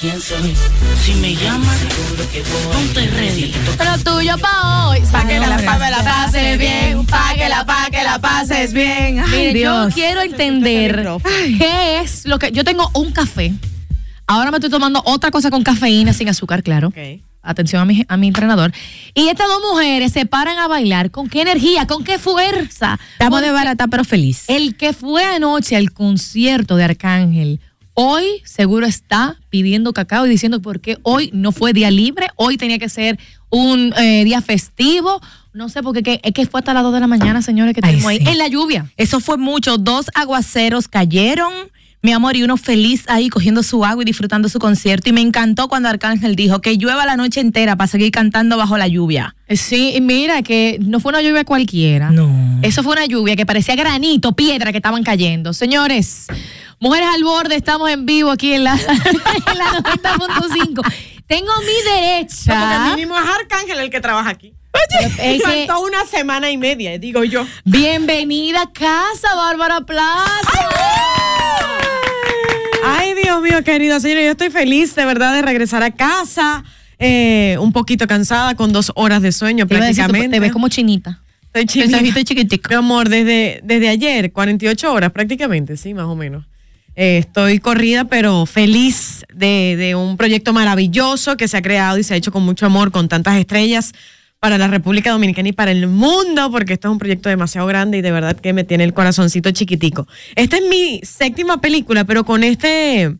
¿Quién soy? Si me llaman, ponte ready. Pero tuyo pa' hoy. Pa' que la, pa que la pases bien. Pa' que la, pa' que la pases bien. Ay, Mire, Dios. yo quiero entender qué es lo que. Yo tengo un café. Ahora me estoy tomando otra cosa con cafeína, sin azúcar, claro. Atención a mi, a mi entrenador. Y estas dos mujeres se paran a bailar. ¿Con qué energía? ¿Con qué fuerza? Estamos de barata, pero feliz. El que fue anoche al concierto de Arcángel, hoy seguro está pidiendo cacao y diciendo por qué hoy no fue día libre, hoy tenía que ser un eh, día festivo. No sé, porque que- es que fue hasta las 2 de la mañana, señores, que estuvimos ahí sí. en la lluvia. Eso fue mucho. Dos aguaceros cayeron, mi amor, y uno feliz ahí cogiendo su agua y disfrutando su concierto. Y me encantó cuando Arcángel dijo que llueva la noche entera para seguir cantando bajo la lluvia. Eh, Sí, y mira que no fue una lluvia cualquiera. No. Eso fue una lluvia que parecía granito, piedra que estaban cayendo. Señores, mujeres al borde, estamos en vivo aquí en la, en la 90.5. Tengo mi Porque derecha. mínimo es Arcángel el que trabaja aquí. Es que- Faltó una semana y media, digo yo. Bienvenida a casa, Bárbara Plaza. Ay, Dios mío, querido señor, yo estoy feliz de verdad de regresar a casa. eh, un poquito cansada, con dos horas de sueño Te decir, prácticamente. te ves como chinita. Estoy chinita. Estoy chiquitico. Mi amor, desde, desde ayer, 48 horas prácticamente, sí, más o menos. Eh, estoy corrida, pero feliz de, de un proyecto maravilloso que se ha creado y se ha hecho con mucho amor, con tantas estrellas para la República Dominicana y para el mundo, porque esto es un proyecto demasiado grande y de verdad que me tiene el corazoncito chiquitico. Esta es mi séptima película, pero con este,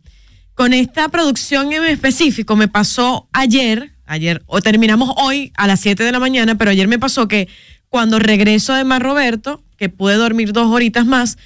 con esta producción en específico me pasó ayer, ayer, o terminamos hoy a las 7 de la mañana, pero ayer me pasó que cuando regreso de Mar Roberto, que pude dormir dos horitas más,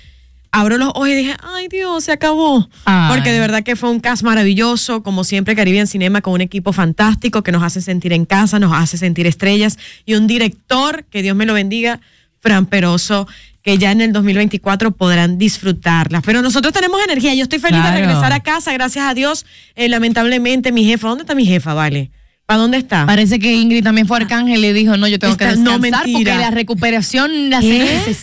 abro los ojos y dije, ay Dios, se acabó. Ay. Porque de verdad que fue un cast maravilloso, como siempre Caribbean Cinema con un equipo fantástico que nos hace sentir en casa, nos hace sentir estrellas y un director, que Dios me lo bendiga, Fran Peroso, que ya en el 2024 podrán disfrutarlas. Pero nosotros tenemos energía, yo estoy feliz Claro. de regresar a casa, gracias a Dios. Eh, lamentablemente mi jefa, ¿dónde está mi jefa, Vale? ¿Para dónde está? Parece que Ingrid también fue Arcángel y dijo, no, yo tengo que Está- no, descansar porque la recuperación.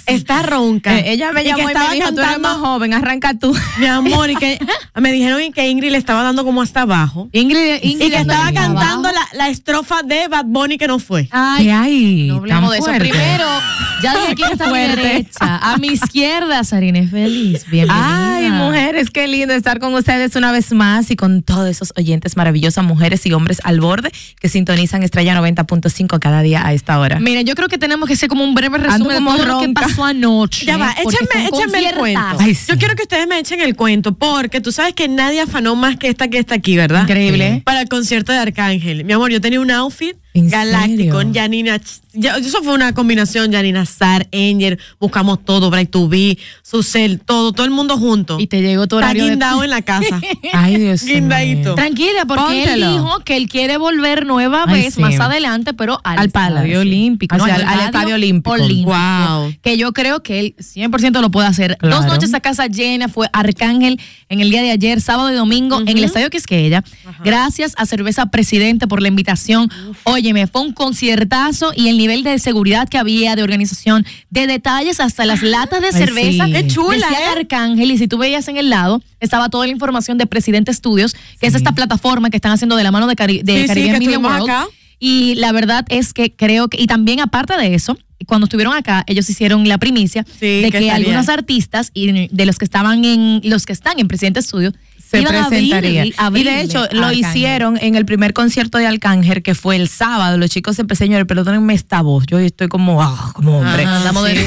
Está ronca. Eh, ella me Y que llamó y, me dijo, tú eres cantando- más joven, arranca tú. Mi amor, y que me dijeron que Ingrid le estaba dando como hasta abajo. Ingrid, Ingrid Y que estaba cantando la, la estrofa de Bad Bunny que no fue. Ay, ¿Qué hay? no hablemos de eso. fuerte. Primero, ya dije quién está a mi derecha. A mi izquierda, Sarine Feliz. Bienvenida. Ay, mujeres, qué lindo estar con ustedes una vez más y con todos esos oyentes maravillosos, mujeres y hombres al borde que sintonizan Estrella 90.5 cada día a esta hora. Miren, yo creo que tenemos que hacer como un breve resumen de todo lo que pasó anoche. Ya va, échenme, échenme el cuento. Ay, sí. Yo quiero que ustedes me echen el cuento, porque tú sabes que nadie afanó más que esta que está aquí, ¿verdad? Increíble. Para el concierto de Arcángel. Mi amor, yo tenía un outfit ¿En galáctico serio? Janina. Ya- Eso fue una combinación, Janina Sar, Angel, buscamos todo, Bright to Be, Susel, todo, todo el mundo junto. Y te llegó tu Está de- guindado en la casa. Ay, Dios mío. Guindadito. Tranquila, porque él Póntelo. dijo que él quiere volver nueva Ay, vez sí. más adelante, pero al, Al Palacio Olímpico, No, o sea, al- al Estadio Olímpico. Wow. Que yo creo que él 100% lo puede hacer. Claro. Dos noches a casa llena, fue Arcángel en el día de ayer, sábado y domingo, en el Estadio Quisqueya. Gracias a Cerveza Presidente por la invitación. Óyeme, fue un conciertazo y el nivel de seguridad que había, de organización, de detalles, hasta las latas de Ay, cerveza. sí. Qué chula, Decía ¿eh? Arcángel, y si tú veías en el lado, estaba toda la información de Presidente Studios, que es esta plataforma que están haciendo de la mano de, Cari de Sí, Caribbean Media World. acá. Y la verdad es que creo que, y también aparte de eso, cuando estuvieron acá, ellos hicieron la primicia Sí, de que algunos artistas y de los que estaban en, los que están en Presidente Studio, se iban a abrir- presentaría. y de hecho, lo Arcángel. hicieron en el primer concierto de Arcángel, que fue el sábado. Los chicos se señores, perdónenme esta voz. Yo estoy como, ah, como hombre. De-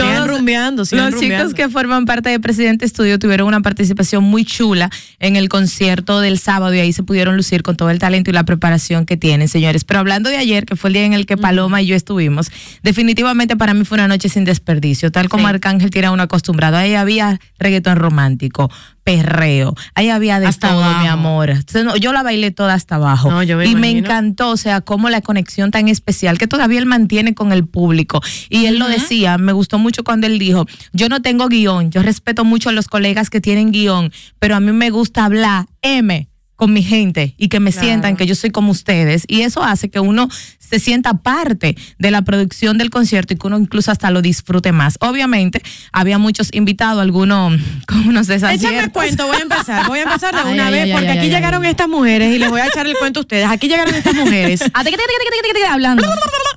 Sigan Todos rumbeando, Los rumbeando. chicos que forman parte de Presidente Studio tuvieron una participación muy chula en el concierto del sábado y ahí se pudieron lucir con todo el talento y la preparación que tienen, señores. Pero hablando de ayer, que fue el día en el que Paloma y yo estuvimos, definitivamente para mí fue una noche sin desperdicio. Tal como Sí. Arcángel tiene uno acostumbrado, ahí había reggaetón romántico, perreo. Ahí había de Hasta todo, abajo. mi amor. Yo la bailé toda hasta abajo. No, yo me y me encantó, o sea, cómo la conexión tan especial que todavía él mantiene con el público. Y él lo decía, me gustó mucho cuando él dijo, yo no tengo guion, yo respeto mucho a los colegas que tienen guion, pero a mí me gusta hablar M con mi gente y que me sientan que yo soy como ustedes y eso hace que uno se sienta parte de la producción del concierto y que uno incluso hasta lo disfrute más. Obviamente había muchos invitados, algunos con unos desaciertos. Échame cuento, voy a empezar, voy a empezar de una ay, vez ay, porque ay, aquí llegaron estas mujeres y les voy a echar el cuento a ustedes. Aquí llegaron estas mujeres Ah, hablando.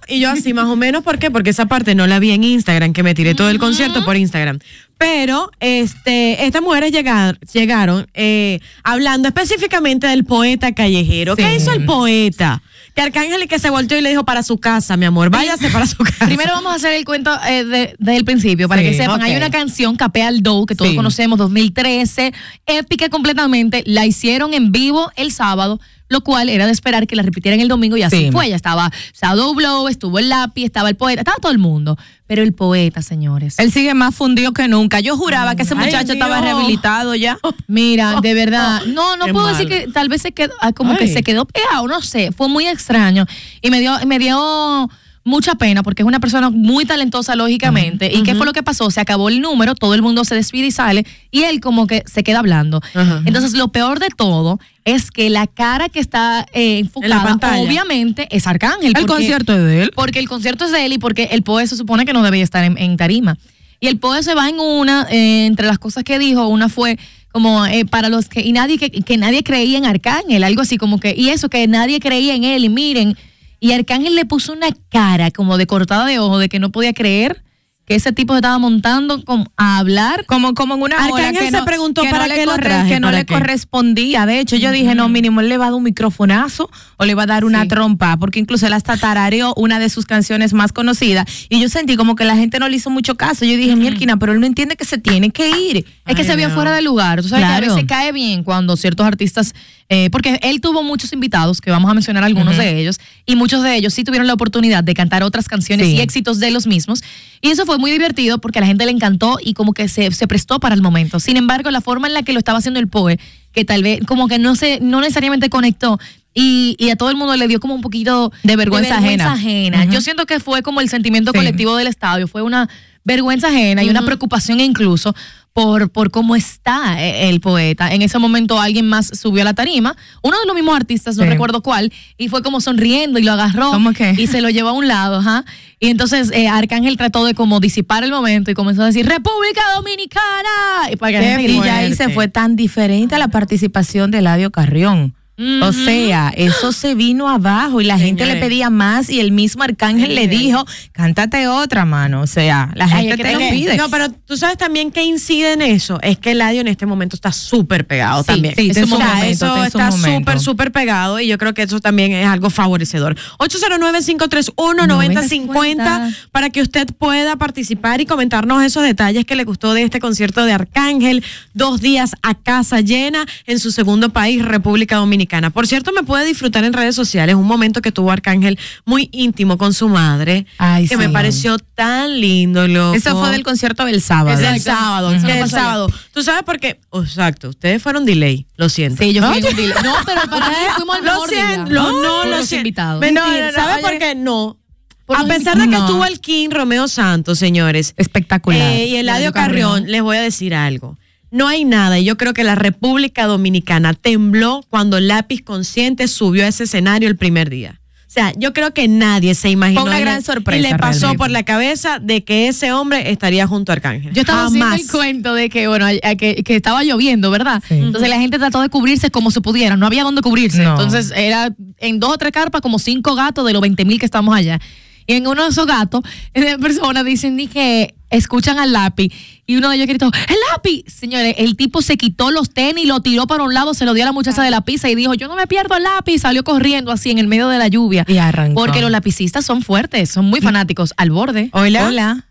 y yo así más o menos, ¿por qué? Porque esa parte no la vi en Instagram, que me tiré todo el concierto por Instagram. Pero este, estas mujeres llegaron, llegaron eh, hablando específicamente del poeta callejero. ¿Qué hizo el poeta? Que Arcángel y que se volteó y le dijo para su casa, mi amor, váyase para su casa. Primero vamos a hacer el cuento eh, de- desde el principio para Sí, que sepan. Hay una canción, Capea al Dow, que todos Sí. conocemos, 2013, épica completamente. La hicieron en vivo el sábado, lo cual era de esperar que la repitieran el domingo y así Sí. fue. Ya estaba Shadow Blow, estuvo el lápiz, estaba el poeta, estaba todo el mundo. Pero el poeta, señores. Él sigue más fundido que nunca. Yo juraba que ese Ay, muchacho estaba rehabilitado ya. Mira, de verdad, no, no Qué puedo decir que tal vez se quedó, ah, como que se quedó pegado, no sé, fue muy extraño y me dio, me dio mucha pena porque es una persona muy talentosa lógicamente. ¿Y qué fue lo que pasó? Se acabó el número, todo el mundo se despide y sale y él como que se queda hablando. Entonces lo peor de todo es que la cara que está eh, enfocada, pantalla. obviamente, es Arcángel. El porque- concierto es de él. porque el concierto es de él y porque el POE se supone que no debía estar en, en tarima. Y el POE se va en una, eh, entre las cosas que dijo, una fue como eh, para los que, y nadie, que, que nadie creía en Arcángel, algo así como que, y eso, que nadie creía en él, y miren, y Arcángel le puso una cara como de cortada de ojo, de que no podía creer que ese tipo se estaba montando como a hablar. Como, como en una hora Arcángel que se no, preguntó que para no qué lo traje, que no ¿para le qué? correspondía. De hecho, yo dije, no, mínimo, él le va a dar un microfonazo o le va a dar una Sí. trompa, porque incluso él hasta tarareó una de sus canciones más conocidas. Y yo sentí como que la gente no le hizo mucho caso. Yo dije, Mielkina, pero él no entiende que se tiene que ir. Es que se vio fuera de lugar. Tú sabes que Claro. a veces cae bien cuando ciertos artistas, eh, porque él tuvo muchos invitados, que vamos a mencionar algunos de ellos, y muchos de ellos sí tuvieron la oportunidad de cantar otras canciones Sí. y éxitos de los mismos. Y eso fue muy divertido porque a la gente le encantó y como que se, se prestó para el momento. Sin embargo, la forma en la que lo estaba haciendo el POE, que tal vez como que no se, no necesariamente conectó. Y, y a todo el mundo le dio como un poquito De vergüenza ajena. ajena. Yo siento que fue como el sentimiento Sí. colectivo del estadio, fue una vergüenza ajena y una preocupación incluso por, por cómo está eh, el poeta. En ese momento alguien más subió a la tarima, uno de los mismos artistas, no Sí. recuerdo cuál, y fue como sonriendo y lo agarró y se lo llevó a un lado, ajá. Y entonces eh, Arcángel trató de como disipar el momento y comenzó a decir República Dominicana. Y, para que Y ya ahí se fue tan diferente a la participación de Eladio Carrión. O sea, eso se vino abajo y la gente le pedía más y el mismo Arcángel le dijo, cántate otra mano. O sea, la gente te lo pide. No, pero tú sabes también que incide en eso. Es que Eladio en este momento está súper pegado Sí, también. sí, momento, momento, eso su está momento. súper, súper pegado y yo creo que eso también es algo favorecedor. 809-531-9050 para que usted pueda participar y comentarnos esos detalles que le gustó de este concierto de Arcángel. Dos días a casa llena en su segundo país, República Dominicana. Por cierto, me puede disfrutar en redes sociales un momento que tuvo Arcángel muy íntimo con su madre, Ay, que sí. me pareció tan lindo, loco. Eso fue del concierto del sábado. Es del sábado, del Pasó ayer. sábado. Tú sabes por qué. Exacto, ustedes fueron delay, lo siento. Sí, yo fui ¿No? un delay. No, pero para mí fuimos al Lo mejor día. siento, lo- no, lo los siento. invitados. Mentira, No, no, no, ¿sabes por qué no? Por A pesar de que no. estuvo el King Romeo Santos, señores, Espectacular. eh, y Eladio Eladio Carrión. Carrión, les voy a decir algo. No hay nada, y yo creo que la República Dominicana tembló cuando Lápiz Consciente subió a ese escenario el primer día. O sea, yo creo que nadie se imaginó. Fue una y le- gran sorpresa, Y le pasó realmente. por la cabeza de que ese hombre estaría junto a Arcángel. Yo estaba Jamás. haciendo el cuento de que, bueno, que, que estaba lloviendo, ¿verdad? Sí. Entonces la gente trató de cubrirse como se pudiera, no había dónde cubrirse. No. Entonces era en dos o tres carpas como cinco gatos de los 20 mil que estamos allá. Y en uno de esos gatos, personas dicen ni que escuchan al lápiz y uno de ellos gritó, ¡el lápiz! Señores, el tipo se quitó los tenis, lo tiró para un lado, se lo dio a la muchacha de la pizza y dijo, yo no me pierdo el lápiz. Salió corriendo así en el medio de la lluvia. Y arrancó. Porque los lapicistas son fuertes, son muy fanáticos, al borde. Hola. Hola.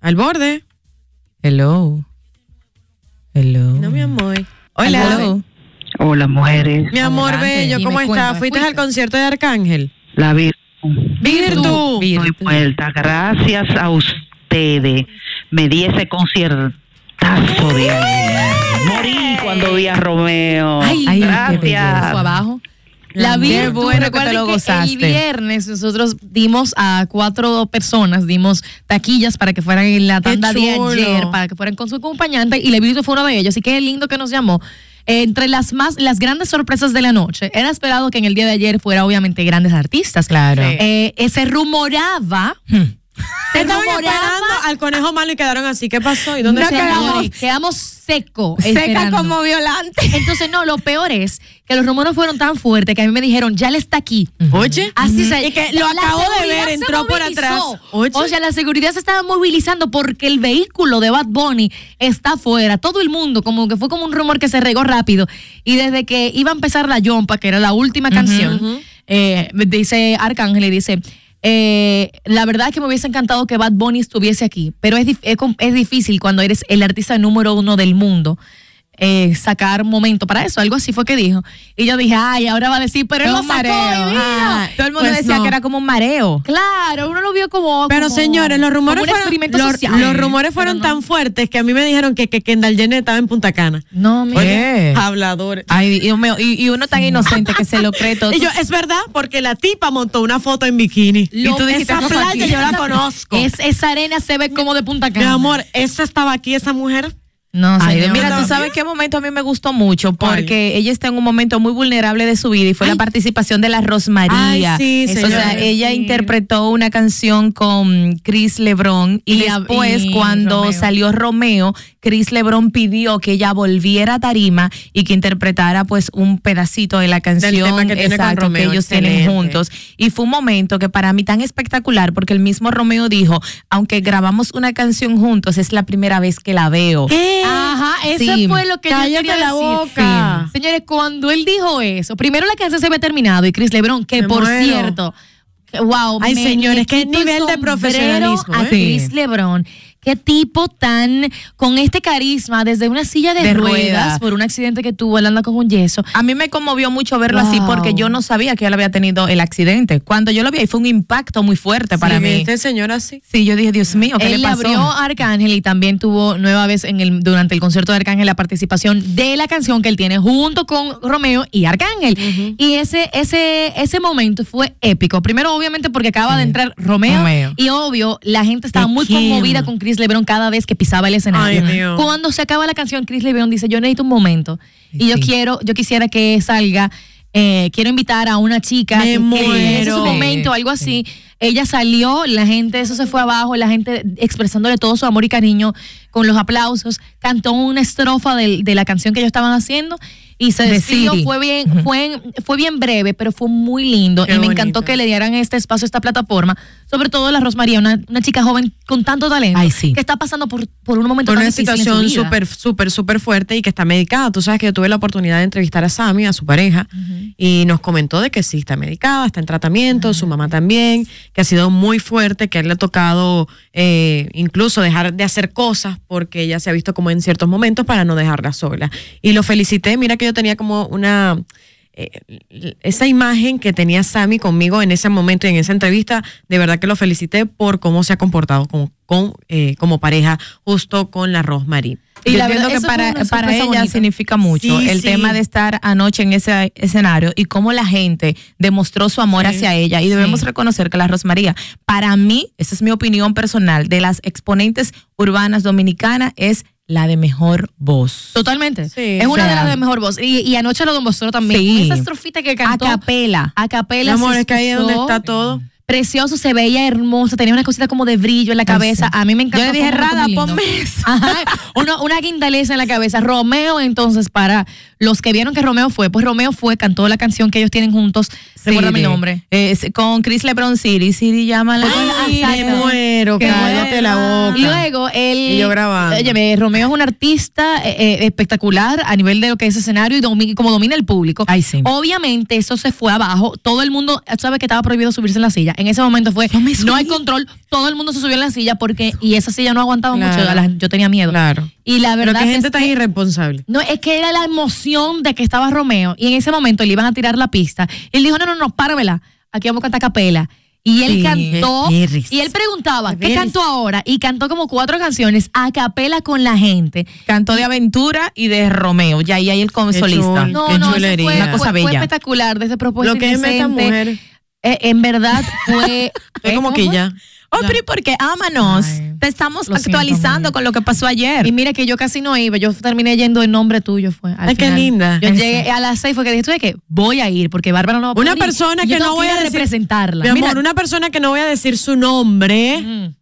Al borde. Hello. Hello. No, mi amor. Hola. Hola. Hello. Hola, mujeres. Mi amor Adelante, bello, ¿cómo estás? ¿Fuiste fuiste. al concierto de Arcángel? La Virgen. Virtu. Estoy vuelta. Gracias a ustedes. Me di ese conciertazo de ayer. Boricua cuando vi a Romeo. Ay, gracias. abajo. La vi, Qué tú bueno que recuerdas te lo que gozaste. el viernes nosotros dimos a cuatro personas, dimos taquillas para que fueran en la tanda de ayer, para que fueran con su acompañante y Levito fue uno de ellos. Así que lindo que nos llamó. Entre las más, las grandes sorpresas de la noche, era esperado que en el día de ayer fuera obviamente grandes artistas. Claro. Eh, eh, se rumoraba, se Estaban esperando al conejo malo y quedaron así. ¿Qué pasó? ¿Y dónde no, se quedamos, quedamos seco. Seca esperando. como violante. Entonces, no, lo peor es que los rumores fueron tan fuertes que a mí me dijeron, ya él está aquí. Oye. Así se, Y que lo acabo de ver, entró por atrás. Oye. O sea, la seguridad se estaba movilizando porque el vehículo de Bad Bunny está afuera. Todo el mundo, como que fue como un rumor que se regó rápido. Y desde que iba a empezar la Yompa, que era la última canción, eh, dice Arcángel y dice. Eh, la verdad es que me hubiese encantado que Bad Bunny estuviese aquí, pero es, es, es difícil cuando eres el artista número uno del mundo eh, sacar momento para eso, algo así fue que dijo. Y yo dije, ay, ahora va a decir, pero él lo un sacó mareo. y vino. Ah, todo el mundo Pues decía no. que era como un mareo. Claro, uno lo vio como. Pero como- señores, los rumores como un fueron, experimento los, social. los rumores fueron Pero tan fuertes que a mí me dijeron que, que Kendall Jenner estaba en Punta Cana. No, mira. ¿Qué? Habladores. Ay, Dios mío, y, y uno tan inocente que se lo cree todo. Y yo, es verdad, porque la tipa montó una foto en bikini. Lo- y tú dijiste, esa playa yo la conozco. Es, esa arena se ve como de Punta Mi Cana. amor, esa estaba aquí, esa mujer. No, Ay, señor. mira, tú sabes qué momento a mí me gustó mucho ¿Cuál? porque ella está en un momento muy vulnerable de su vida y fue la participación de la Rosmaría. Ay, sí, o sea, ella interpretó una canción con Chris Lebron y, después y cuando Romeo. salió Romeo, Chris Lebron pidió que ella volviera a tarima y que interpretara pues un pedacito de la canción que exacto, Romeo, que ellos tienen juntos. Y fue un momento que para mí tan espectacular porque el mismo Romeo dijo, aunque grabamos una canción juntos, es la primera vez que la veo. ¿Qué? Ajá, eso Sí. fue lo que Cállate yo quería la decir. boca. Sí. Señores, cuando él dijo eso, primero la canción se había terminado y Chris Lebron, que Me por muero. cierto, wow, Ay, señores, qué nivel de profesionalismo, A ¿eh? Chris. Lebron. Qué tipo tan con este carisma desde una silla de, De ruedas, ruedas. por un accidente que tuvo, él anda con un yeso. A mí me conmovió mucho verlo así porque yo no sabía que él había tenido el accidente. Cuando yo lo vi ahí fue un impacto muy fuerte para Sí, mí. Este señor así. Sí, yo dije, Dios mío, ¿qué Él le pasó? abrió a Arcángel y también tuvo nueva vez en el, durante el concierto de Arcángel la participación de la canción que él tiene junto con Romeo y Arcángel. Y ese, ese, ese momento fue épico. Primero, obviamente, porque acaba de entrar Romeo, Romeo. y obvio, la gente estaba ¿De muy quién? conmovida con Chris Lebron cada vez que pisaba el escenario. Ay. Cuando se acaba la canción, Chris Lebron dice, yo necesito un momento. Y yo Sí. quiero, yo quisiera que salga, eh, quiero invitar a una chica Me que, que muero. ese es su momento, Sí, algo así. Ella salió, la gente, eso se fue abajo, la gente expresándole todo su amor y cariño con los aplausos. Cantó una estrofa del- de, la canción que ellos estaban haciendo y se De despidió. Siri. Fue bien, fue, fue bien breve, pero fue muy lindo. Qué y me bonito. encantó que le dieran este espacio, esta plataforma. Sobre todo la Rosmaría, una, una chica joven con tanto talento Ay, sí. que está pasando por, por un momento Por tan una situación súper, súper, súper fuerte y que está medicada. Tú sabes que yo tuve la oportunidad de entrevistar a Sammy, a su pareja, y nos comentó de que sí está medicada, está en tratamiento, su mamá también, que ha sido muy fuerte, que a él le ha tocado eh, incluso dejar de hacer cosas porque ella se ha visto como en ciertos momentos para no dejarla sola. Y lo felicité, mira que yo tenía como una... eh, esa imagen que tenía Sammy conmigo en ese momento y en esa entrevista, de verdad que lo felicité por cómo se ha comportado como, con, eh, como pareja justo con la Rosemary. Y Yo la verdad, que para, para ella bonita. significa mucho Sí, el sí. tema de estar anoche en ese escenario y cómo la gente demostró su amor Sí, hacia ella. Y debemos reconocer que la Rosmaría, para mí, esa es mi opinión personal, de las exponentes urbanas dominicanas, es la de mejor voz. Totalmente. Sí. es una O sea, de las de mejor voz. Y, y anoche lo demostró también. Sí. Esa estrofita que A cantó. capela. A capela. Mi amor, es que ahí es donde está todo. Precioso, se veía hermosa, tenía una cosita como de brillo en la cabeza. sí. A mí me encantó. Yo le dije, un Rada, ponme eso. Ajá, una, una guindaleza en la cabeza. Romeo, entonces, para los que vieron que Romeo fue, pues Romeo fue, cantó la canción que ellos tienen juntos. Recuérdame el Siri. nombre. Eh, con Chris Lebron Siri. Siri llama la. Ay, Qué cállate la boca. Y luego él. Y yo grabando. Óyeme, Romeo es un artista eh, eh, espectacular a nivel de lo que es escenario y domi- como domina el público. Ay, sí. Obviamente, eso se fue abajo. Todo el mundo sabe que estaba prohibido subirse en la silla. En ese momento fue. Me No hay control. Todo el mundo se subió en la silla porque. Y esa silla no aguantaba Claro. mucho. la- yo tenía miedo. Claro. Y la Pero verdad. que gente es tan que- irresponsable. no, es que era la emoción de que estaba Romeo y en ese momento le iban a tirar la pista. Y él dijo, no, no, no, páramela. Aquí vamos a cantar capela. Y él Sí, cantó, y él preguntaba, Qué ¿qué cantó ahora? Y cantó como cuatro canciones a capela con la gente. Cantó de Aventura y de Romeo, ya y ahí él como Qué solista. chulo. No, Qué no, fue, Una cosa fue- fue bella. espectacular de ese propósito. Lo que es esta mujer. Eh, en verdad fue... ¿eh? como ¿Cómo que fue? ya. Oh, pero ¿y por qué? Ámanos. Ay, Te estamos siento, actualizando con lo que pasó ayer. Y mira que yo casi no iba, yo terminé yendo en nombre tuyo, fue. al Ay, qué linda. Yo llegué a las seis, fue que dije, tú de que voy a ir, porque Bárbara no va a Una poder ir. persona que yo no voy a decir- representarla. Mi amor, Mira, una persona que no voy a decir su nombre, mm,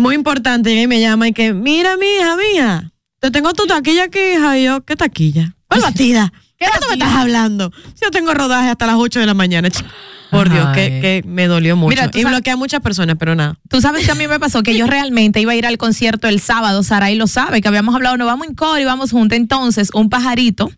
muy importante, y me llama y que, mira, mi hija, mía, te tengo tu taquilla aquí, hija. Y yo, ¿qué taquilla? ¿Cuál batida? ¿Qué, tú me estás hablando? Yo tengo rodaje hasta las 8 de la mañana. Por Dios, que, me dolió mucho. Mira, y sabes- bloquea a muchas personas, pero nada. Tú sabes que a mí me pasó que yo realmente iba a ir al concierto el sábado, Saray lo sabe, que habíamos hablado, nos vamos en coro y vamos juntos. Entonces, un pajarito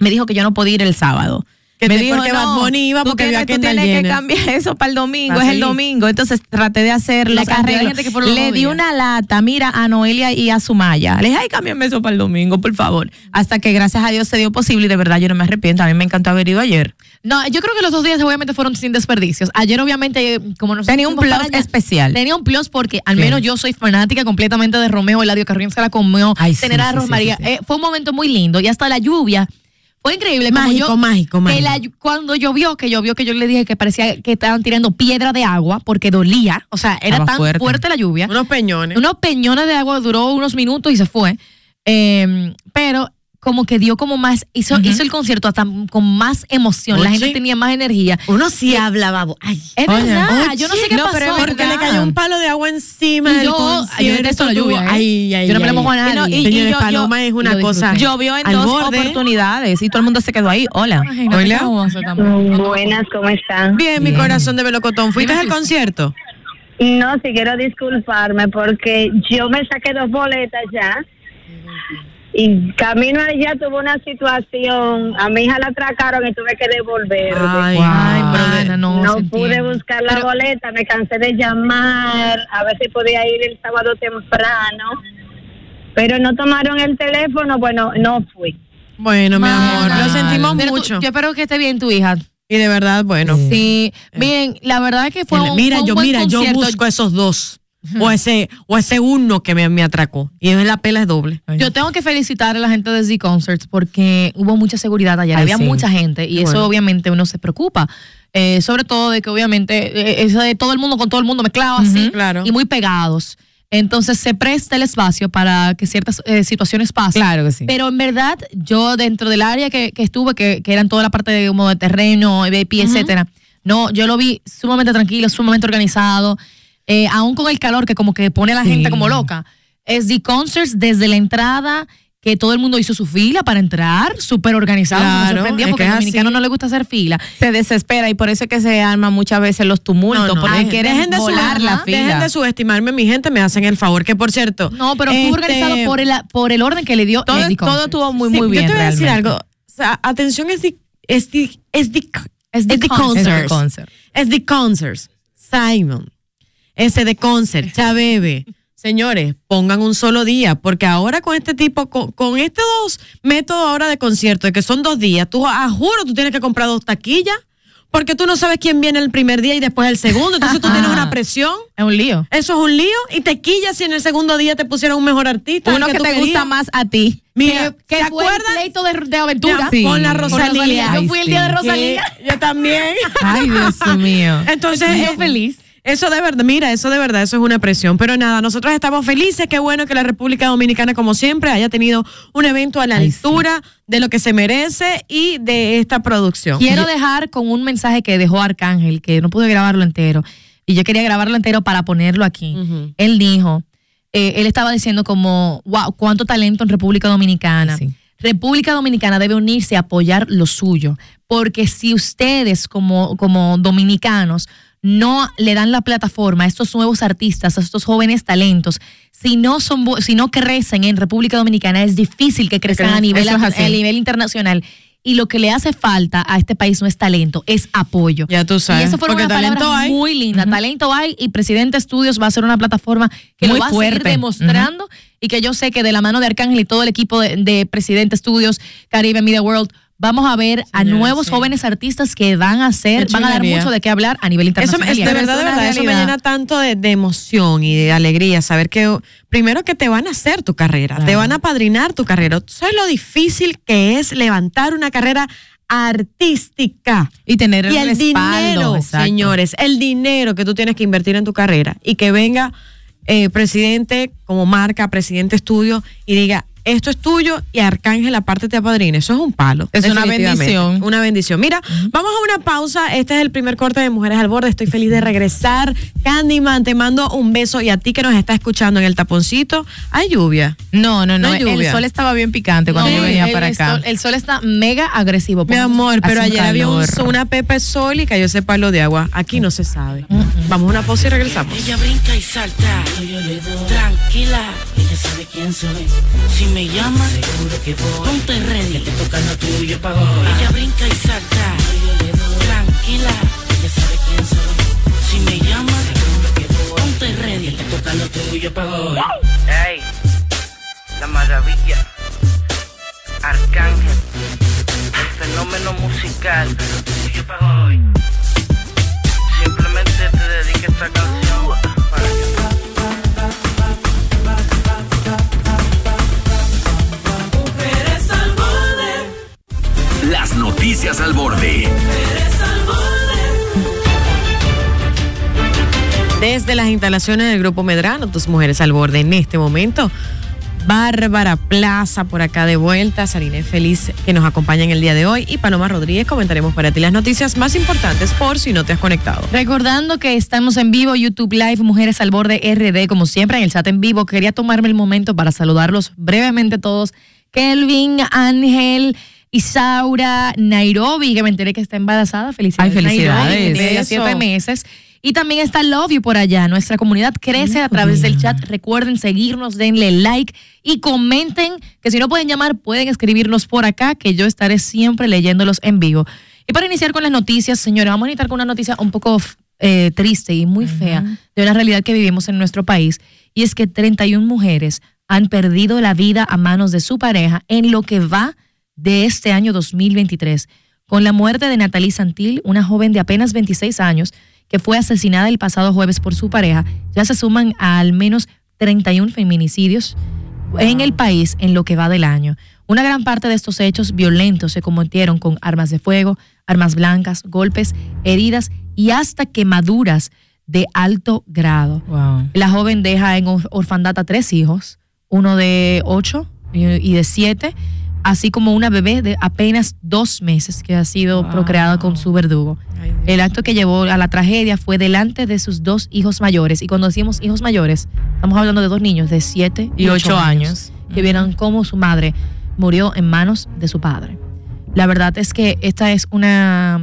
me dijo que yo no podía ir el sábado. Que me dijo, porque no, Bad Bunny iba tú porque tienes, vio a tú tienes que cambiar eso para el domingo, Va es el domingo. Entonces traté de hacer La los arreglos. que los Le di una lata, mira, a Noelia y a Sumaya. Le dije, ay, cámbiame eso para el domingo, por favor. Hasta que gracias a Dios se dio posible y de verdad yo no me arrepiento. A mí me encantó haber ido ayer. No, yo creo que los dos días obviamente fueron sin desperdicios. Ayer obviamente, eh, como nos Tenía un plus especial. Tenía un plus porque al menos yo soy fanática completamente de Romeo. Eladio Carrión se la comió. Ay, tener a sí, Rosmaría. sí. eh, fue un momento muy lindo. Y hasta la lluvia. Fue increíble. como Mágico, yo- mágico, mágico. la cuando llovió, que llovió, que yo le dije que parecía que estaban tirando piedra de agua porque dolía. O sea, era Estaba tan fuerte. fuerte. la lluvia. Unos peñones. Unos peñones de agua duró unos minutos y se fue. Eh, pero como que dio como más, hizo, hizo el concierto hasta con más emoción. La gente tenía más energía. Uno sí habla, babo. Ay. Es Oye, verdad, yo no sé qué no, pasó. pero Porque le cayó un palo de agua encima Y del yo- concierto. yo detesto la lluvia, ¿eh? Ay, ay, Yo no me ay. mojo a nadie. Y no, y- y Señores, yo- Paloma yo- es una y lo cosa. Llovió en dos borde. oportunidades y todo el mundo se quedó ahí. Hola. Hola. Buenas, ¿cómo están? Bien, mi corazón de velocotón. ¿Fuiste al concierto? No, si quiero disculparme porque yo me saqué dos boletas ya y camino allá tuve una situación, a mi hija la atracaron y tuve que devolver. Ay, Wow. ay, pero no, no pude buscar la boleta, me cansé de llamar, a ver si podía ir el sábado temprano, pero no tomaron el teléfono, bueno, no fui. Bueno, mi amor, lo sentimos Pero tú- mucho. yo espero que esté bien tu hija. Y de verdad, bueno. Sí, miren, la verdad es que fue un, mira, fue un yo, buen mira, yo busco esos dos. O ese, o ese uno que me, me atracó. Y en la pela es doble. Yo tengo que felicitar a la gente de Z Concerts porque hubo mucha seguridad ayer, Ay, había sí. mucha gente y Qué eso bueno. obviamente uno se preocupa. Eh, sobre todo de que obviamente eh, eso de todo el mundo con todo el mundo mezclado así claro. y muy pegados. Entonces se presta el espacio para que ciertas eh, situaciones pasen. Claro que sí. Pero en verdad, yo dentro del área que, que estuve, que, que eran toda la parte de, como de terreno, VIP, etcétera, no, yo lo vi sumamente tranquilo, sumamente organizado, eh, aún con el calor que como que pone a la Sí. gente como loca. Es The Concerts desde la entrada, que todo el mundo hizo su fila para entrar, súper organizado. Claro, me sorprendía porque que al dominicano así. no le gusta hacer fila. se desespera y por eso es que se arman muchas veces los tumultos, No, no, porque quieren dejen de volar la ajá, Dejen fila. de subestimarme, mi gente, me hacen el favor. Que por cierto. No, pero este, fue organizado por el, por el orden que le dio todo, todo estuvo muy, sí, muy bien. Yo te voy a decir algo. O sea, atención, es the, es the, es the, Es the concert. Concert. Es the concerts. Simon. Ese de concert. Chabebe. Señores, pongan un solo día, porque ahora con este tipo, con, con estos dos métodos ahora de concierto, de que son dos días, tú, a juro, tú tienes que comprar dos taquillas, porque tú no sabes quién viene el primer día y después el segundo, entonces tú tienes una presión. Es un lío. Eso es un lío y te quillas si en el segundo día te pusieron un mejor artista. Uno que, te querías. gusta más a ti. Mira, ¿te fue el acuerdas? pleito de, de aventura. Sí. Con la Rosalía. Yo fui el día de Rosalía. Yo también. Ay, Dios mío. Entonces, Yo eh, feliz. Eso de verdad, mira, eso de verdad, eso es una presión. Pero nada, nosotros estamos felices. Qué bueno que la República Dominicana, como siempre, haya tenido un evento a la Ay, sí. altura de lo que se merece y de esta producción. Quiero dejar con un mensaje que dejó Arcángel, que no pude grabarlo entero. Y yo quería grabarlo entero para ponerlo aquí. Él dijo, eh, él estaba diciendo como, wow, cuánto talento en República Dominicana. Sí. República Dominicana debe unirse a apoyar lo suyo, porque si ustedes como, como dominicanos no le dan la plataforma a estos nuevos artistas, a estos jóvenes talentos, si no son si no crecen en República Dominicana, es difícil que crezcan a nivel, a nivel internacional. Y lo que le hace falta a este país no es talento, es apoyo. Ya tú sabes, Y eso talento palabras hay. muy lindas. Talento hay y Presidente Estudios va a ser una plataforma que Muy lo va a seguir demostrando y que yo sé que de la mano de Arcángel y todo el equipo de, de Presidente Estudios, Caribe Media World, vamos a ver a Señora, nuevos sí. jóvenes artistas que van a hacer, van a dar mucho de qué hablar a nivel Eso internacional. es de verdad, de verdad, eso me llena tanto de, de emoción y de alegría saber que primero que te van a hacer tu carrera, te van a padrinar tu carrera. ¿Tú ¿Sabes lo difícil que es levantar una carrera artística? Y tener el, y el respaldo. dinero, exacto. señores, el dinero que tú tienes que invertir en tu carrera y que venga eh, presidente como marca, presidente estudio y diga, esto es tuyo y Arcángel aparte te apadrina. Eso es un palo. Es una bendición. Una bendición. Mira, vamos a una pausa. Este es el primer corte de Mujeres al Borde. Estoy feliz de regresar. Candyman, te mando un beso y a ti que nos está escuchando en el taponcito, hay lluvia. No, no, no. No hay el sol estaba bien picante cuando No, yo venía el, para acá. sol, el sol está mega agresivo. Mi amor, pero ayer había un- una pepe sol y cayó ese palo de agua. Aquí no se sabe. Vamos a una pausa y regresamos. Ella brinca y salta, yo le doy. Tranquila, ella sabe quién soy. Si me llama, seguro que voy. Ponte ready, que te toca lo tuyo pa' hoy. Ella brinca y salta. Tranquila, ella sabe quién soy. Si me llama, seguro que voy. Ponte ready, que te toca lo tuyo pa' hoy. Ey, la maravilla, Arcángel, el fenómeno musical, tuyo pa' hoy. Simplemente te dedico esta canción Las noticias al borde. Desde las instalaciones del Grupo Medrano, tus mujeres al borde en este momento. Bárbara Plaza por acá de vuelta, Sarine Feliz que nos acompaña en el día de hoy y Paloma Rodríguez comentaremos para ti las noticias más importantes por si no te has conectado. Recordando que estamos en vivo, YouTube Live, Mujeres al Borde RD, como siempre en el chat en vivo. Quería tomarme el momento para saludarlos brevemente todos. Kelvin, Ángel, Isaura, Nairobi, que me enteré que está embarazada. Felicidades. Ay, felicidades. Nairobi, siete meses. Y también está Love You por allá. Nuestra comunidad crece a través del chat. Recuerden seguirnos, denle like y comenten. Que si no pueden llamar, pueden escribirnos por acá, que yo estaré siempre leyéndolos en vivo. Y para iniciar con las noticias, señores, vamos a iniciar con una noticia un poco eh, triste y muy fea de una realidad que vivimos en nuestro país. Y es que 31 mujeres han perdido la vida a manos de su pareja en lo que va de este año 2023. Con la muerte de Natalie Santil, una joven de apenas 26 años que fue asesinada el pasado jueves por su pareja, ya se suman a al menos 31 feminicidios en el país en lo que va del año. Una gran parte de estos hechos violentos se cometieron con armas de fuego, armas blancas, golpes, heridas y hasta quemaduras de alto grado. Wow. La joven deja en or- orfandad a tres hijos, uno de ocho y y de siete, así como una bebé de apenas dos meses que ha sido procreada con su verdugo. El acto que llevó a la tragedia fue delante de sus dos hijos mayores. Y cuando decimos hijos mayores, estamos hablando de dos niños de siete y, Y ocho ocho años, años. que vieron cómo su madre murió en manos de su padre. La verdad es que esta es una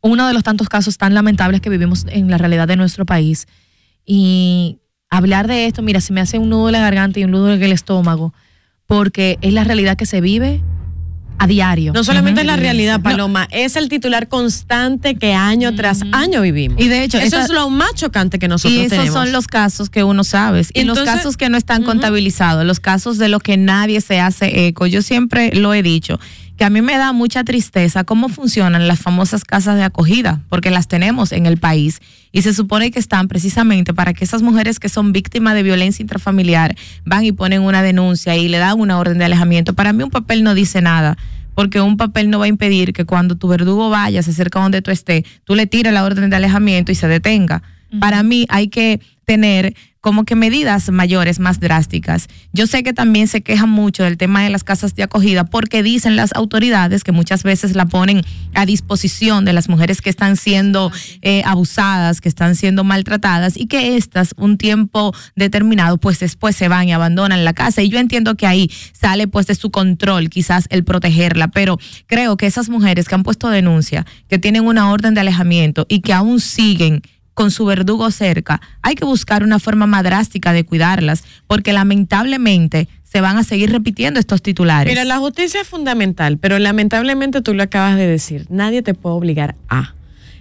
uno de los tantos casos tan lamentables que vivimos en la realidad de nuestro país. Y hablar de esto, mira, se me hace un nudo en la garganta y un nudo en el estómago, porque es la realidad que se vive a diario. No solamente es la realidad, No, Paloma, es el titular constante que año tras año vivimos. Y de hecho, eso esa- es lo más chocante que nosotros Y esos tenemos. son los casos que uno sabe. Y, Y los entonces- casos que no están contabilizados, los casos de los que nadie se hace eco. Yo siempre lo he dicho, que a mí me da mucha tristeza cómo funcionan las famosas casas de acogida, porque las tenemos en el país y se supone que están precisamente para que esas mujeres que son víctimas de violencia intrafamiliar van y ponen una denuncia y le dan una orden de alejamiento. Para mí un papel no dice nada. Porque un papel no va a impedir que cuando tu verdugo vaya, se acerca donde tú estés, tú le tires la orden de alejamiento y se detenga. Para mí hay que tener como que medidas mayores, más drásticas. Yo sé que también se quejan mucho del tema de las casas de acogida porque dicen las autoridades que muchas veces la ponen a disposición de las mujeres que están siendo eh, abusadas, que están siendo maltratadas y que estas un tiempo determinado pues después se van y abandonan la casa. Y yo entiendo que ahí sale pues de su control quizás el protegerla, pero creo que esas mujeres que han puesto denuncia, que tienen una orden de alejamiento y que aún siguen con su verdugo cerca, hay que buscar una forma más drástica de cuidarlas, porque lamentablemente se van a seguir repitiendo estos titulares. Mira, la justicia es fundamental, pero lamentablemente tú lo acabas de decir, nadie te puede obligar a.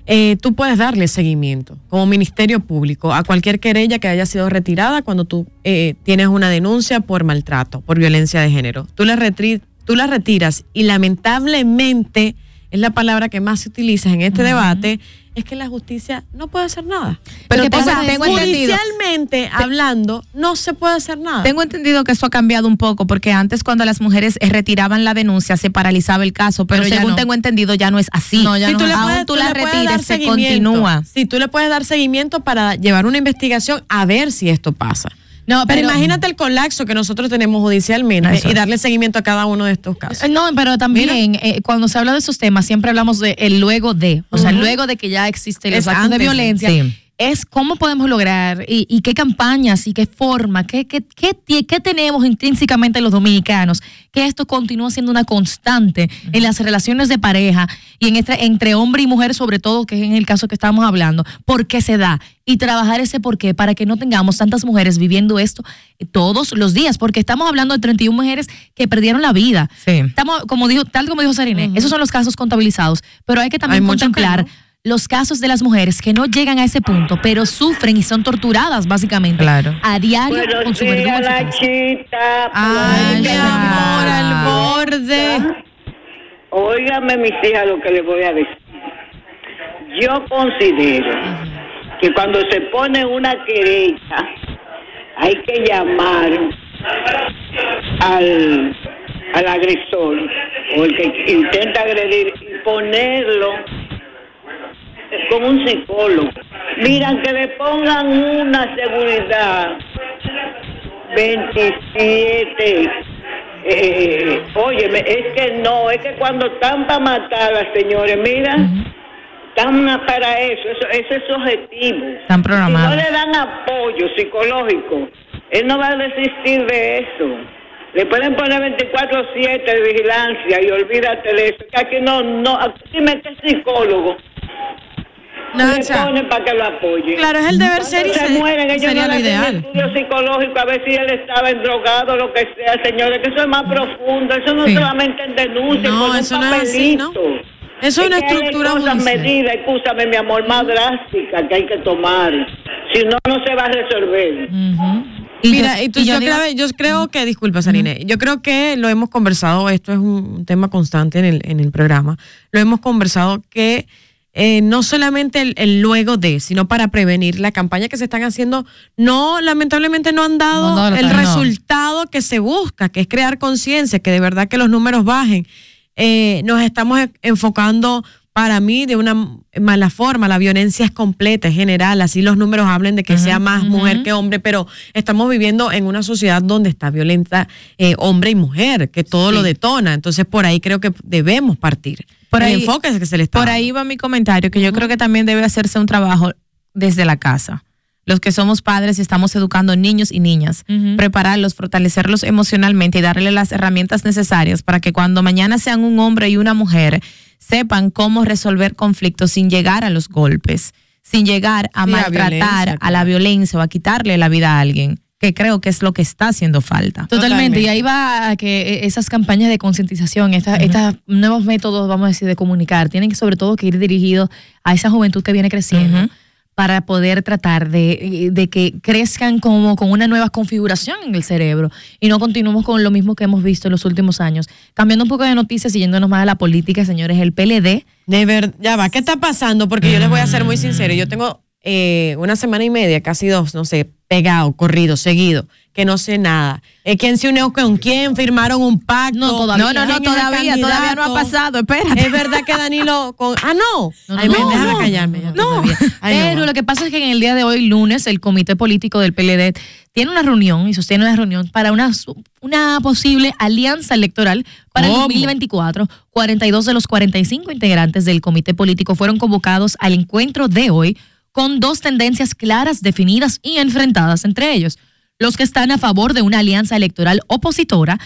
Eh, tú puedes darle seguimiento como Ministerio Público a cualquier querella que haya sido retirada cuando tú eh, tienes una denuncia por maltrato, por violencia de género. Tú retri- tú la retiras y lamentablemente es la palabra que más se utiliza en este debate, es que la justicia no puede hacer nada. Pero o tengo- sea, tengo entendido. judicialmente hablando, no se puede hacer nada. Tengo entendido que eso ha cambiado un poco, porque antes cuando las mujeres eh, retiraban la denuncia se paralizaba el caso, pero, según no. tengo entendido ya no es así. No, ya Si no tú le Aún puedes, tú tú la retires, se continúa. Si tú le puedes dar seguimiento para llevar una investigación a ver si esto pasa. No, Pero, pero- imagínate el colapso que nosotros tenemos judicialmente Eso y darle seguimiento a cada uno de estos casos. Eh, No, pero también eh, cuando se habla de esos temas siempre hablamos de el luego de, o sea, luego de que ya existen los Es actos antes de de, violencia. sí. Es cómo podemos lograr y, y qué campañas y qué forma, qué, qué, qué, qué tenemos intrínsecamente los dominicanos, que esto continúa siendo una constante en las relaciones de pareja y en este, entre hombre y mujer, sobre todo, que es en el caso que estamos hablando, por qué se da y trabajar ese por qué para que no tengamos tantas mujeres viviendo esto todos los días, porque estamos hablando de 31 mujeres que perdieron la vida. Sí. Estamos, como dijo, tal como dijo Sarine, esos son los casos contabilizados, pero hay que también Hay muchos que contemplar no. Los casos de las mujeres que no llegan a ese punto, pero sufren y son torturadas básicamente Claro. a diario con Buenos su verdugo casa. Nachita. Ay, mi amor, al borde. Óigame, mis hijas, lo que les voy a decir. Yo considero que cuando se pone una querella, hay que llamar al, al agresor o el que intenta agredir y ponerlo con un psicólogo. Miran que le pongan una seguridad 27. Eh, óyeme, es que no, es que cuando están para matarla, señores, mira, están para eso, eso, ese es su objetivo. Están Si no programados. le dan apoyo psicológico, él no va a desistir de eso. Le pueden poner 24-7 de vigilancia y olvídate de eso. Que aquí no, no, aquí dime qué psicólogo Nacha. ponen para que lo apoye. Claro, es el deber ser y se se- mueren, ellos sería no lo ideal. estudio psicológico a ver si él estaba endrogado lo que sea, señores, que eso es más profundo, eso no Sí. solamente en denuncia, No, con un eso no es así. ¿no? Eso es una que hay estructura cosas, judicial. medidas, escúchame, mi amor, más drásticas que hay que tomar. Si no, no se va a resolver. Y Mira, yo- y tú- y yo, yo digo- creo, yo creo que, disculpa, Sarine, yo creo que lo hemos conversado, esto es un tema constante en el, en el programa, lo hemos conversado que eh, no solamente el, el luego de, sino para prevenir la campaña que se están haciendo, no, lamentablemente no han dado No, no, no, el resultado que se busca, que es crear conciencia, que de verdad que los números bajen. Eh, nos estamos enfocando para mí de una mala forma, la violencia es completa, es general, así los números hablen de que sea más mujer que hombre, pero estamos viviendo en una sociedad donde está violenta eh, hombre y mujer, que todo lo detona, entonces por ahí creo que debemos partir. Por el ahí- enfoque es que se le está Por dando. ahí va mi comentario, que yo creo que también debe hacerse un trabajo desde la casa. Los que somos padres y estamos educando niños y niñas, prepararlos, fortalecerlos emocionalmente y darle las herramientas necesarias para que cuando mañana sean un hombre y una mujer sepan cómo resolver conflictos sin llegar a los golpes, sin llegar a Sí, maltratar, a la violencia o a quitarle la vida a alguien, que creo que es lo que está haciendo falta. Totalmente. Totalmente. Y ahí va a que eh, esas campañas de concientización, estas estos nuevos métodos, vamos a decir, de comunicar, tienen que sobre todo que ir dirigidos a esa juventud que viene creciendo. Para poder tratar de, de que crezcan como con una nueva configuración en el cerebro y no continuemos con lo mismo que hemos visto en los últimos años. Cambiando un poco de noticias y yéndonos más a la política, señores, el PLD De ver, ya va, ¿qué está pasando? Porque yo les voy a ser muy sincero, yo tengo eh, una semana y media, casi dos, no sé, pegado, corrido, seguido, que no sé nada. Eh, ¿Quién se unió con quién? ¿Firmaron un pacto? No, todavía. No, no, no, ¿Quién es el todavía, todavía no ha pasado, espérate. Es verdad que Danilo con... Ah, no. No, Ay, no, ven, no, déjame callarme. No. Ay, pero lo que pasa es que en el día de hoy, lunes, el comité político del PLD tiene una reunión y sostiene una reunión para una, una posible alianza electoral para el ¿Cómo? 2024. 42 de los 45 integrantes del comité político fueron convocados al encuentro de hoy con dos tendencias claras, definidas y enfrentadas entre ellos. Los que están a favor de una alianza electoral opositora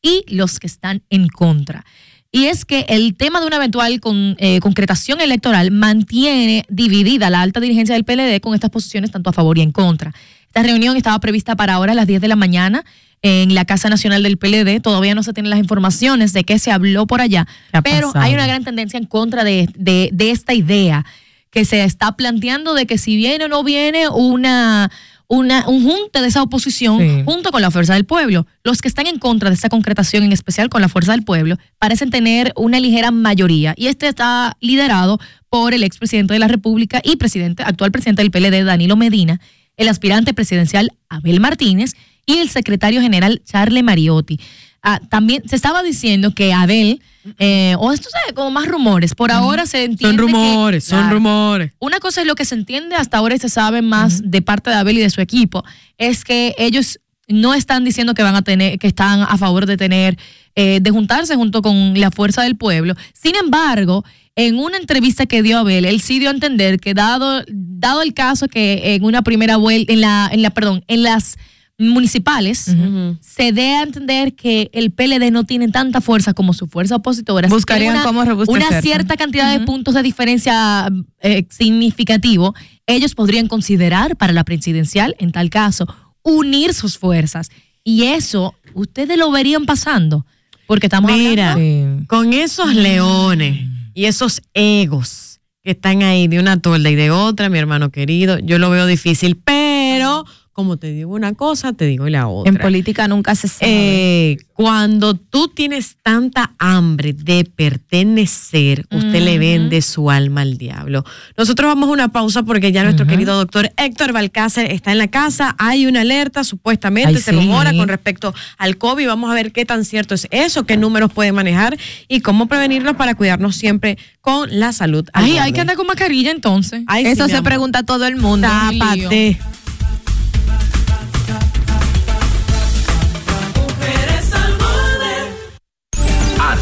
y los que están en contra. Y es que el tema de una eventual con- eh, concretación electoral mantiene dividida la alta dirigencia del PLD con estas posiciones tanto a favor y en contra. Esta reunión estaba prevista para ahora a las 10 de la mañana en la Casa Nacional del PLD. Todavía no se tienen las informaciones de qué se habló por allá, ¿Qué ha pero pasado? hay una gran tendencia en contra de, de- de esta idea que se está planteando de que si viene o no viene una una, un junte de esa oposición junto con la Fuerza del Pueblo. Los que están en contra de esta concretación, en especial con la Fuerza del Pueblo, parecen tener una ligera mayoría. Y este está liderado por el expresidente de la República y presidente, actual presidente del PLD, Danilo Medina, el aspirante presidencial Abel Martínez y el secretario general Charle Mariotti. Ah, también se estaba diciendo que Abel, eh, o esto es como más rumores, por ahora se entiende. Son rumores, que- son rumores. Una cosa es lo que se entiende hasta ahora y se sabe más de parte de Abel y de su equipo, es que ellos no están diciendo que van a tener, que están a favor de tener, eh, de juntarse junto con la fuerza del pueblo. Sin embargo, en una entrevista que dio Abel, él sí dio a entender que dado, dado el caso que en una primera vuelta, en la, en la, perdón, en las municipales, se dé a entender que el PLD no tiene tanta fuerza como su fuerza opositora. Buscarían una, cómo robustecerse. Una cierta cantidad de puntos de diferencia eh, significativo, ellos podrían considerar para la presidencial, en tal caso, unir sus fuerzas. Y eso, ustedes lo verían pasando. Porque estamos Mira, hablando- con esos leones y esos egos que están ahí de una tolda y de otra, mi hermano querido, yo lo veo difícil, pero como te digo una cosa, te digo la otra. En política nunca se sabe. Eh, cuando tú tienes tanta hambre de pertenecer, usted le vende su alma al diablo. Nosotros vamos a una pausa porque ya nuestro querido doctor Héctor Balcácer está en la casa. Hay una alerta, supuestamente Ay, se sí. rumora con respecto al COVID. Vamos a ver qué tan cierto es eso, qué números puede manejar y cómo prevenirlos para cuidarnos siempre con la salud. al Ay, hay que andar con mascarilla entonces. Ay, Eso se pregunta todo el mundo. Tápate.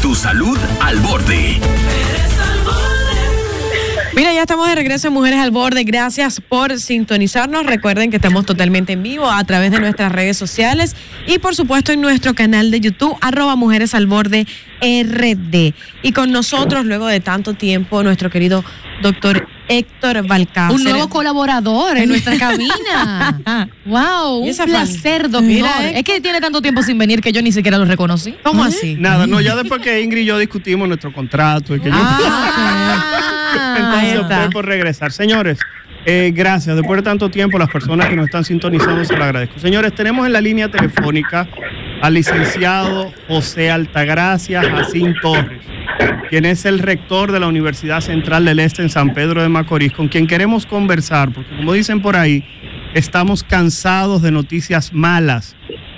Tu salud al borde. Mira, ya estamos de regreso en Mujeres al Borde. Gracias por sintonizarnos. Recuerden que estamos totalmente en vivo a través de nuestras redes sociales y por supuesto en nuestro canal de YouTube, arroba Mujeres al Borde RD. Y con nosotros, luego de tanto tiempo, nuestro querido doctor Héctor Balcácer. Un nuevo colaborador en nuestra cabina. wow, un placer, doctor. Mira, es que tiene tanto tiempo sin venir que yo ni siquiera lo reconocí. ¿Cómo así? Nada, no, ya después que Ingrid y yo discutimos nuestro contrato y que yo- Ah, entonces opté por regresar. Señores, eh, gracias. Después de tanto tiempo, las personas que nos están sintonizando se lo agradezco. Señores, tenemos en la línea telefónica al licenciado José Altagracia Jacín Torres, quien es el rector de la Universidad Central del Este en San Pedro de Macorís, con quien queremos conversar, porque como dicen por ahí, estamos cansados de noticias malas,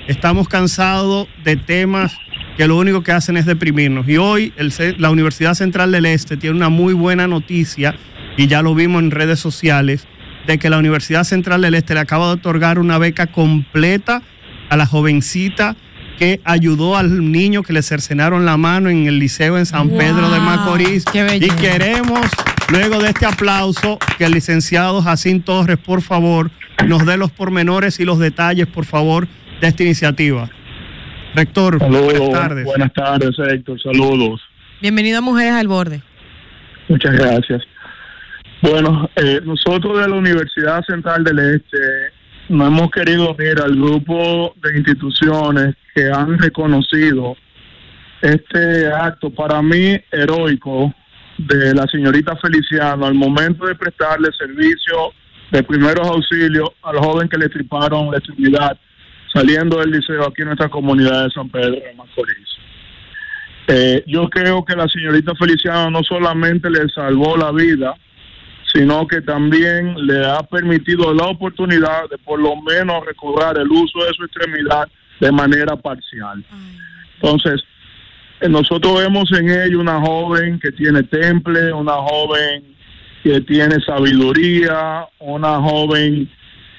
estamos cansados de temas que lo único que hacen es deprimirnos. Y hoy la Universidad Central del Este tiene una muy buena noticia, y ya lo vimos en redes sociales, de que la Universidad Central del Este le acaba de otorgar una beca completa a la jovencita que ayudó al niño que le cercenaron la mano en el liceo en San Pedro de Macorís. qué Y queremos, luego de este aplauso, que el licenciado Jacín Torres, por favor, nos dé los pormenores y los detalles, por favor, de esta iniciativa. Rector, Saludos, buenas tardes. Buenas tardes, Héctor. Saludos. Bienvenido a Mujeres al Borde. Muchas gracias. Bueno, eh, nosotros de la Universidad Central del Este nos hemos querido unir al grupo de instituciones que han reconocido este acto para mí heroico de la señorita Feliciano al momento de prestarle servicio de primeros auxilios al joven que le triparon la extremidad saliendo del liceo aquí en nuestra comunidad de San Pedro de Macorís. Eh, yo creo que la señorita Feliciano no solamente le salvó la vida, sino que también le ha permitido la oportunidad de por lo menos recobrar el uso de su extremidad de manera parcial. Entonces, eh, nosotros vemos en ella una joven que tiene temple, una joven que tiene sabiduría, una joven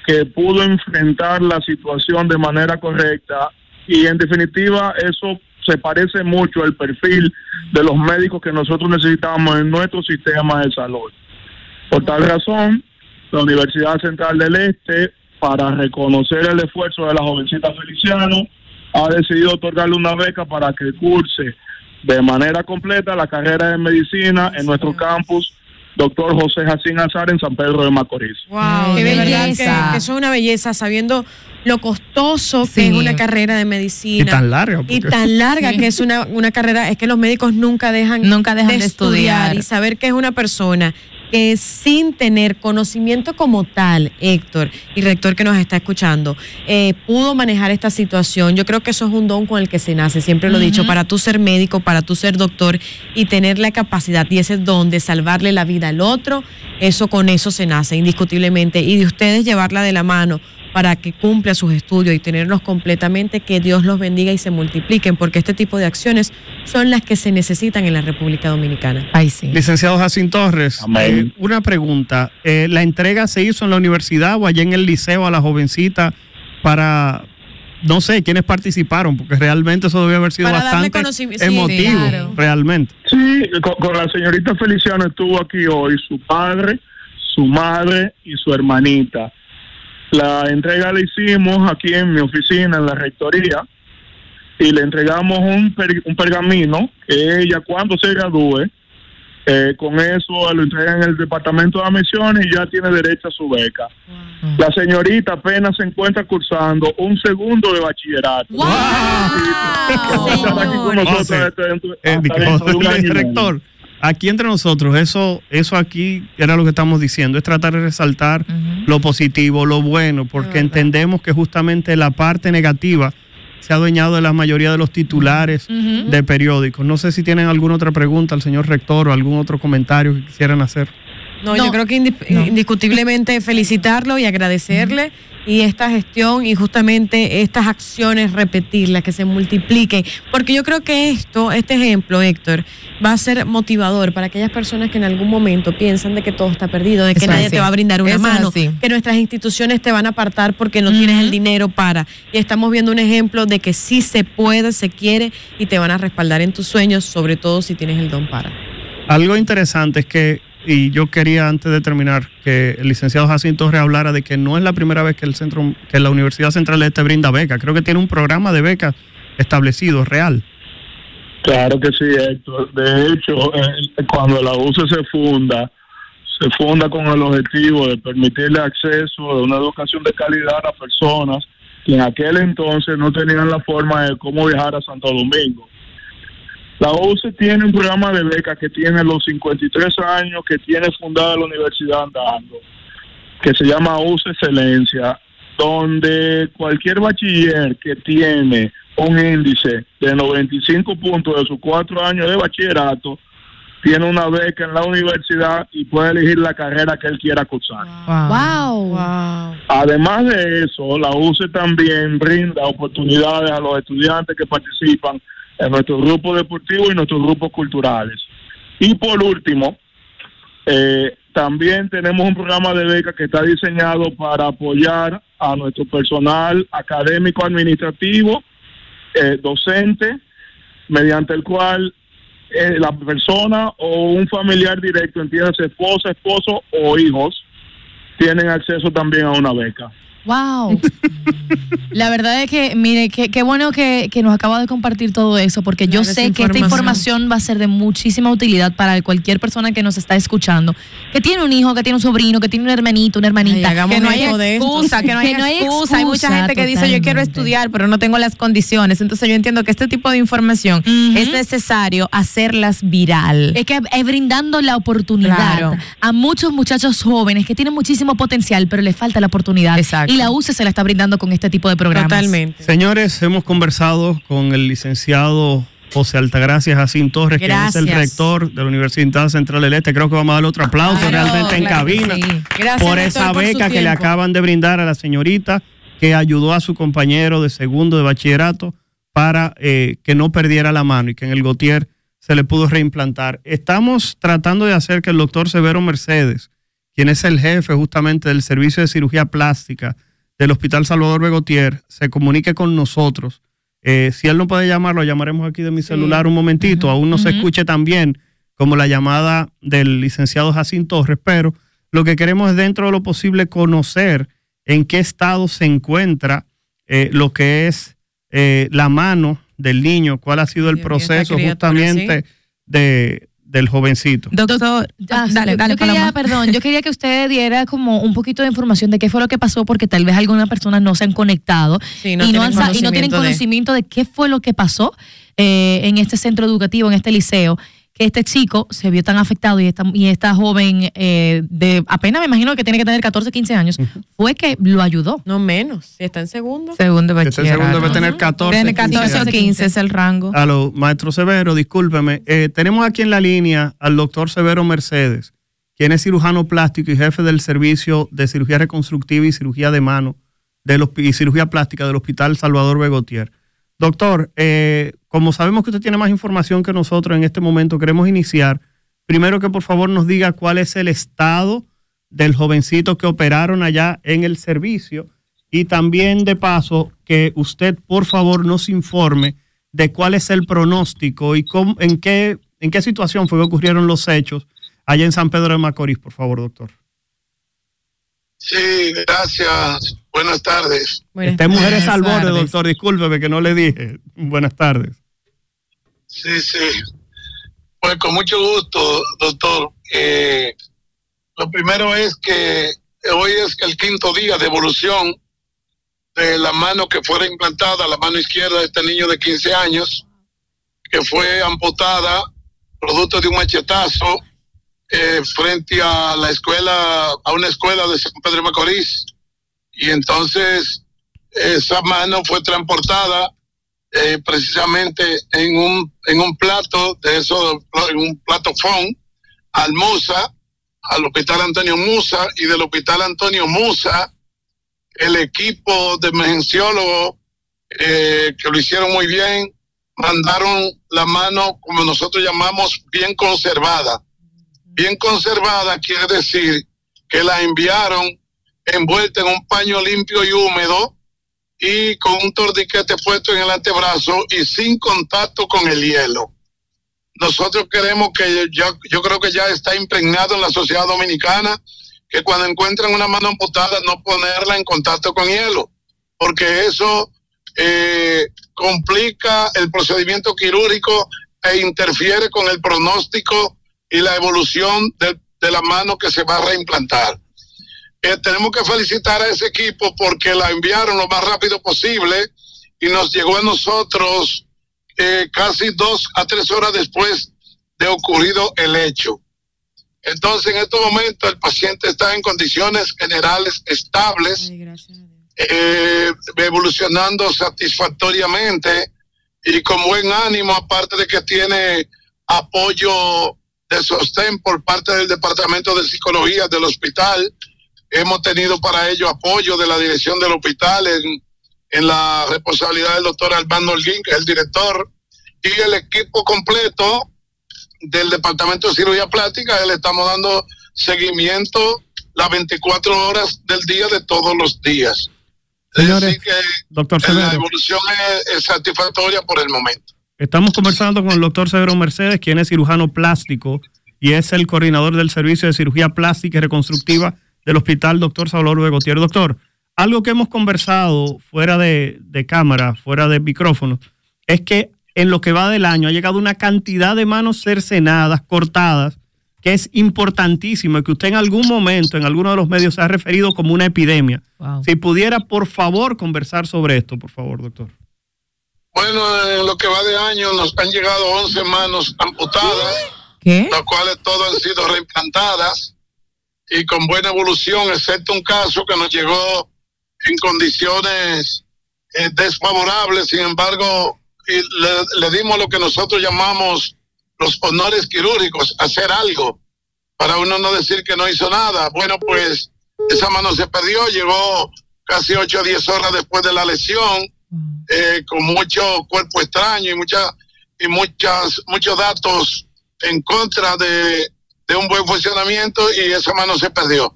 que pudo enfrentar la situación de manera correcta y en definitiva eso se parece mucho al perfil de los médicos que nosotros necesitamos en nuestro sistema de salud. Por tal razón, la Universidad Central del Este, para reconocer el esfuerzo de la jovencita Feliciano, ha decidido otorgarle una beca para que curse de manera completa la carrera de medicina en nuestro campus Doctor José Jacín Azar en San Pedro de Macorís. Wow, Qué belleza. que, que eso es una belleza, sabiendo lo costoso Sí. que es una carrera de medicina. Y tan larga, Y tan larga Sí. que es una, una carrera, es que los médicos nunca dejan, Nunca dejan de estudiar. y saber que es una persona que sin tener conocimiento como tal, Héctor y rector que nos está escuchando, eh, pudo manejar esta situación. Yo creo que eso es un don con el que se nace, siempre lo he dicho, para tú ser médico, para tú ser doctor y tener la capacidad y ese don de salvarle la vida al otro, eso con eso se nace indiscutiblemente. Y de ustedes llevarla de la mano para que cumpla sus estudios y tenerlos completamente, que Dios los bendiga y se multipliquen, porque este tipo de acciones son las que se necesitan en la República Dominicana. Ay, sí. Licenciado Jacín Torres, Amén. eh, una pregunta. Eh, ¿La entrega se hizo en la universidad o allá en el liceo a la jovencita para, no sé, quiénes participaron? Porque realmente eso debe haber sido Para bastante sí, emotivo, claro. realmente. Sí, con, con la señorita Feliciano estuvo aquí hoy, su padre, su madre y su hermanita. La entrega la hicimos aquí en mi oficina, en la rectoría, y le entregamos un, per- un pergamino que ella cuando se gradúe, eh, con eso lo entrega en el departamento de admisiones y ya tiene derecho a su beca. La señorita apenas se encuentra cursando un segundo de bachillerato. ¡Wow! Estar aquí con nosotros hasta dentro- hasta dentro de un año y medio. rector, aquí entre nosotros, eso, eso aquí era lo que estamos diciendo, es tratar de resaltar lo positivo, lo bueno, porque entendemos que justamente la parte negativa se ha adueñado de la mayoría de los titulares de periódicos. No sé si tienen alguna otra pregunta al señor rector o algún otro comentario que quisieran hacer. No, yo creo que indi- indiscutiblemente felicitarlo y agradecerle y esta gestión y justamente estas acciones repetirlas, que se multipliquen, porque yo creo que esto, este ejemplo, Héctor, va a ser motivador para aquellas personas que en algún momento piensan de que todo está perdido, de que Eso nadie así. te va a brindar una Eso mano, que nuestras instituciones te van a apartar porque no tienes el dinero para. Y estamos viendo un ejemplo de que sí se puede, se quiere y te van a respaldar en tus sueños, sobre todo si tienes el don para. Algo interesante es que, y yo quería antes de terminar, que el licenciado Jacinto Torres hablara de que no es la primera vez que el centro, que la Universidad Central de Este brinda becas. Creo que tiene un programa de becas establecido, real. Claro que sí, Héctor. De hecho, eh, cuando la UCE se funda, se funda con el objetivo de permitirle acceso de una educación de calidad a personas que en aquel entonces no tenían la forma de cómo viajar a Santo Domingo. La UCE tiene un programa de becas que tiene los 53 años que tiene fundada la universidad andando, que se llama UCE Excelencia, donde cualquier bachiller que tiene un índice de 95 puntos de sus cuatro años de bachillerato, tiene una beca en la universidad y puede elegir la carrera que él quiera cursar. Wow. Además de eso, la UCE también brinda oportunidades a los estudiantes que participan en nuestros grupos deportivos y nuestros grupos culturales. Y por último, eh, también tenemos un programa de beca que está diseñado para apoyar a nuestro personal académico administrativo, eh, docente, mediante el cual eh, la persona o un familiar directo, entiéndase esposa, esposo o hijos, tienen acceso también a una beca. Wow. La verdad es que, mire, qué qué bueno que, que nos acaba de compartir todo eso, porque yo Claro, sé que esta información. va a ser de muchísima utilidad para cualquier persona que nos está escuchando, que tiene un hijo, que tiene un sobrino, que tiene un hermanito, una hermanita. Ay, que no hay esto. excusa, que no hay excusa. Hay mucha gente que dice yo quiero estudiar, pero no tengo las condiciones. Entonces yo entiendo que este tipo de información es necesario hacerlas viral. Es que es brindando la oportunidad Claro. a muchos muchachos jóvenes que tienen muchísimo potencial, pero les falta la oportunidad. Exacto. Y la UCE se la está brindando con este tipo de programas. Totalmente. Señores, hemos conversado con el licenciado José Altagracia Jacín Torres, que es el rector de la Universidad Central del Este. Creo que vamos a darle otro aplauso Claro, realmente en claro cabina sí. Gracias, por esa por beca que le acaban de brindar a la señorita que ayudó a su compañero de segundo de bachillerato para eh, que no perdiera la mano y que en el Gotier se le pudo reimplantar. Estamos tratando de hacer que el doctor Severo Mercedes, quien es el jefe justamente del servicio de cirugía plástica del Hospital Salvador Begotier, se comunique con nosotros. Eh, si él no puede llamar, lo llamaremos aquí de mi celular un momentito. Aún no se escuche tan bien como la llamada del licenciado Jacín Torres, pero lo que queremos es dentro de lo posible conocer en qué estado se encuentra eh, lo que es eh, la mano del niño, cuál ha sido el proceso criatura, justamente de, del jovencito. Doctor, Ah, dale, yo- dale, yo quería, Paloma. perdón, yo quería que usted diera como un poquito de información de qué fue lo que pasó, porque tal vez algunas personas no se han conectado Sí, no y, no tienen han y no tienen conocimiento de- conocimiento de qué fue lo que pasó eh, en este centro educativo, en este liceo, que este chico se vio tan afectado y esta, y esta joven eh, de apenas me imagino que tiene que tener 14, 15 años, fue que lo ayudó. No menos, si está en segundo. Segundo Este segundo bachillerato. debe tener 14. Tiene 14 o 15 15 es el rango. A lo maestro Severo, discúlpeme. eh, tenemos aquí en la línea al doctor Severo Mercedes, quien es cirujano plástico y jefe del servicio de cirugía reconstructiva y cirugía de mano del hospi- y cirugía plástica del Hospital Salvador Begotier. Doctor, eh, como sabemos que usted tiene más información que nosotros en este momento, queremos iniciar. Primero que por favor nos diga cuál es el estado del jovencito que operaron allá en el servicio y también de paso que usted por favor nos informe de cuál es el pronóstico y cómo, en, qué, en qué situación fue que ocurrieron los hechos allá en San Pedro de Macorís, por favor, doctor. Sí, gracias. Buenas tardes. Esta mujer es al borde, doctor, discúlpeme que no le dije. Buenas tardes. Sí, sí. Pues con mucho gusto, doctor. Eh, lo primero es que hoy es el quinto día de evolución de la mano que fuera implantada, la mano izquierda de este niño de 15 años, que fue amputada producto de un machetazo eh, frente a la escuela, a una escuela de San Pedro de Macorís. Y entonces esa mano fue transportada eh, precisamente en un, en un plato de eso, en un plato phone al Musa, al hospital Antonio Musa y del hospital Antonio Musa, el equipo de emergenciólogos eh, que lo hicieron muy bien, mandaron la mano, como nosotros llamamos, bien conservada. Bien conservada quiere decir que la enviaron envuelta en un paño limpio y húmedo y con un torniquete puesto en el antebrazo y sin contacto con el hielo. Nosotros queremos que ya, yo creo que ya está impregnado en la sociedad dominicana que cuando encuentran una mano amputada no ponerla en contacto con hielo, porque eso eh, complica el procedimiento quirúrgico e interfiere con el pronóstico y la evolución de la mano que se va a reimplantar. Eh, tenemos que felicitar a ese equipo porque la enviaron lo más rápido posible y nos llegó a nosotros eh, casi dos a tres horas después de ocurrido el hecho. Entonces, en estos momentos, el paciente está en condiciones generales estables, eh, evolucionando satisfactoriamente y con buen ánimo, aparte de que tiene apoyo de sostén por parte del Departamento de Psicología del hospital. Hemos tenido para ello apoyo de la dirección del hospital en, en la responsabilidad del doctor Armando Holguín, que es el director, y el equipo completo del Departamento de Cirugía Plástica. Le estamos dando seguimiento las 24 horas del día de todos los días. Señores, que doctor la evolución es, es satisfactoria por el momento. estamos conversando con el doctor Severo Mercedes, quien es cirujano plástico y es el coordinador del servicio de cirugía plástica y reconstructiva del Hospital Doctor Salvador Begotier. Doctor, algo que hemos conversado fuera de, de cámara, fuera de micrófono, es que en lo que va del año ha llegado una cantidad de manos cercenadas, cortadas, que es importantísimo y que usted en algún momento, en alguno de los medios, se ha referido como una epidemia. Si pudiera, por favor, conversar sobre esto, por favor, doctor. Bueno, en lo que va de año nos han llegado 11 manos amputadas, las cuales todas han sido reimplantadas y con buena evolución, excepto un caso que nos llegó en condiciones eh, desfavorables. Sin embargo, y le, le dimos lo que nosotros llamamos los honores quirúrgicos, hacer algo, para uno no decir que no hizo nada. Bueno, pues esa mano se perdió, llegó casi 8 o 10 horas después de la lesión, eh, con mucho cuerpo extraño y, mucha, y muchas, muchos datos en contra de, de un buen funcionamiento y esa mano se perdió.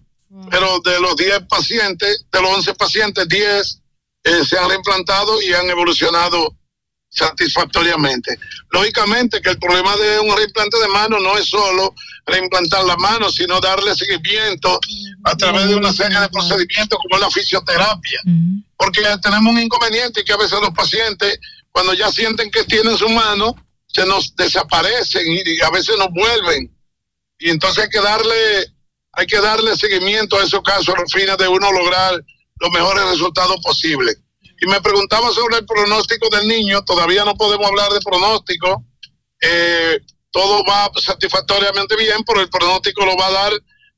Pero de los 10 pacientes, de los 11 pacientes, 10 eh, se han reimplantado y han evolucionado satisfactoriamente. Lógicamente que el problema de un reimplante de mano no es solo reimplantar la mano, sino darle seguimiento a través de una serie de procedimientos como la fisioterapia. Porque tenemos un inconveniente que a veces los pacientes, cuando ya sienten que tienen su mano, se nos desaparecen y a veces nos vuelven. Y entonces hay que darle, hay que darle seguimiento a esos casos a los fines de uno lograr los mejores resultados posibles. Y me preguntaba sobre el pronóstico del niño, todavía no podemos hablar de pronóstico. Eh, todo va satisfactoriamente bien, pero el pronóstico lo va a dar